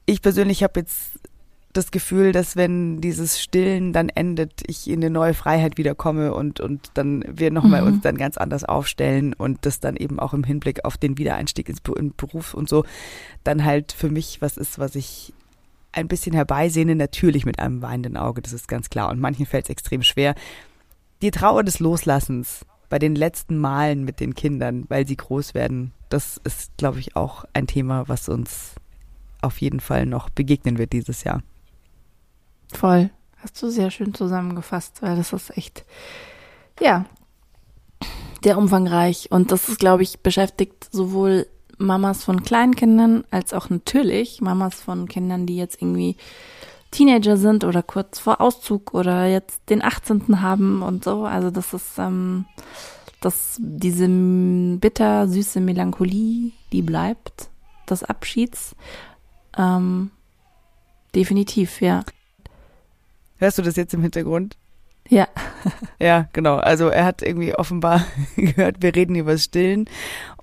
ich persönlich habe jetzt das Gefühl, dass wenn dieses Stillen dann endet, ich in eine neue Freiheit wiederkomme und, und dann wir nochmal Mhm. uns dann ganz anders aufstellen und das dann eben auch im Hinblick auf den Wiedereinstieg ins Be- in den Beruf und so dann halt für mich was ist, was ich ein bisschen herbeisehne, natürlich mit einem weinenden Auge, das ist ganz klar. Und manchen fällt es extrem schwer. Die Trauer des Loslassens bei den letzten Malen mit den Kindern, weil sie groß werden, das ist, glaube ich, auch ein Thema, was uns auf jeden Fall noch begegnen wird dieses Jahr. Voll. Hast du sehr schön zusammengefasst, weil das ist echt, ja, sehr umfangreich. Und das ist, glaube ich, beschäftigt sowohl Mamas von Kleinkindern als auch natürlich Mamas von Kindern, die jetzt irgendwie Teenager sind oder kurz vor Auszug oder jetzt den 18. haben und so. Also das ist, ähm, das, diese m, bitter süße Melancholie, die bleibt, des Abschieds. Ähm, definitiv, ja. Hörst du das jetzt im Hintergrund? Ja. Ja, genau. Also er hat irgendwie offenbar gehört, wir reden über das Stillen.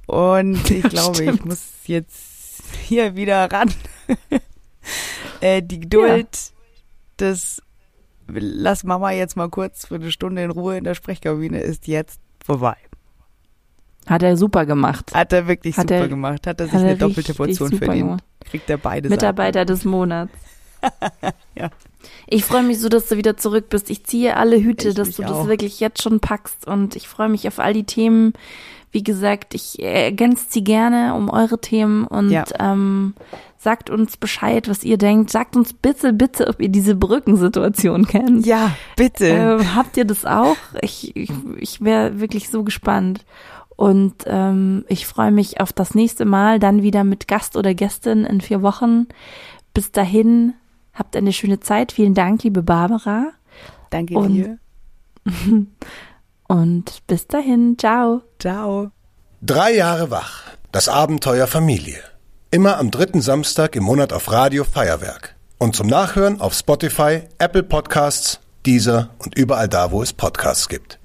Und ich glaube, ich stimmt. muss jetzt hier wieder ran äh, die Geduld, das lass Mama jetzt mal kurz für eine Stunde in Ruhe in der Sprechkabine ist jetzt vorbei. Hat er super gemacht. Hat er wirklich Hat super er- gemacht. Hat er sich hat er eine doppelte Portion verdient. gemacht. Kriegt er beide Mitarbeiter des Monats. Ja. Ich freue mich so, dass du wieder zurück bist. Ich ziehe alle Hüte, Ich dass du das auch. wirklich jetzt schon packst. Und ich freue mich auf all die Themen. Wie gesagt, ich ergänze sie gerne um eure Themen und Ja. ähm, sagt uns Bescheid, was ihr denkt. Sagt uns bitte, bitte, ob ihr diese Brückensituation kennt. Ja, bitte. Ähm, habt ihr das auch? Ich, ich, ich wäre wirklich so gespannt. Und ähm, ich freue mich auf das nächste Mal, dann wieder mit Gast oder Gästin in vier Wochen. Bis dahin, habt eine schöne Zeit. Vielen Dank, liebe Barbara. Danke und- dir. Und bis dahin, ciao. Ciao. Drei Jahre wach. Das Abenteuer Familie. Immer am dritten Samstag im Monat auf Radio Feuerwerk. Und zum Nachhören auf Spotify, Apple Podcasts, Deezer und überall da, wo es Podcasts gibt.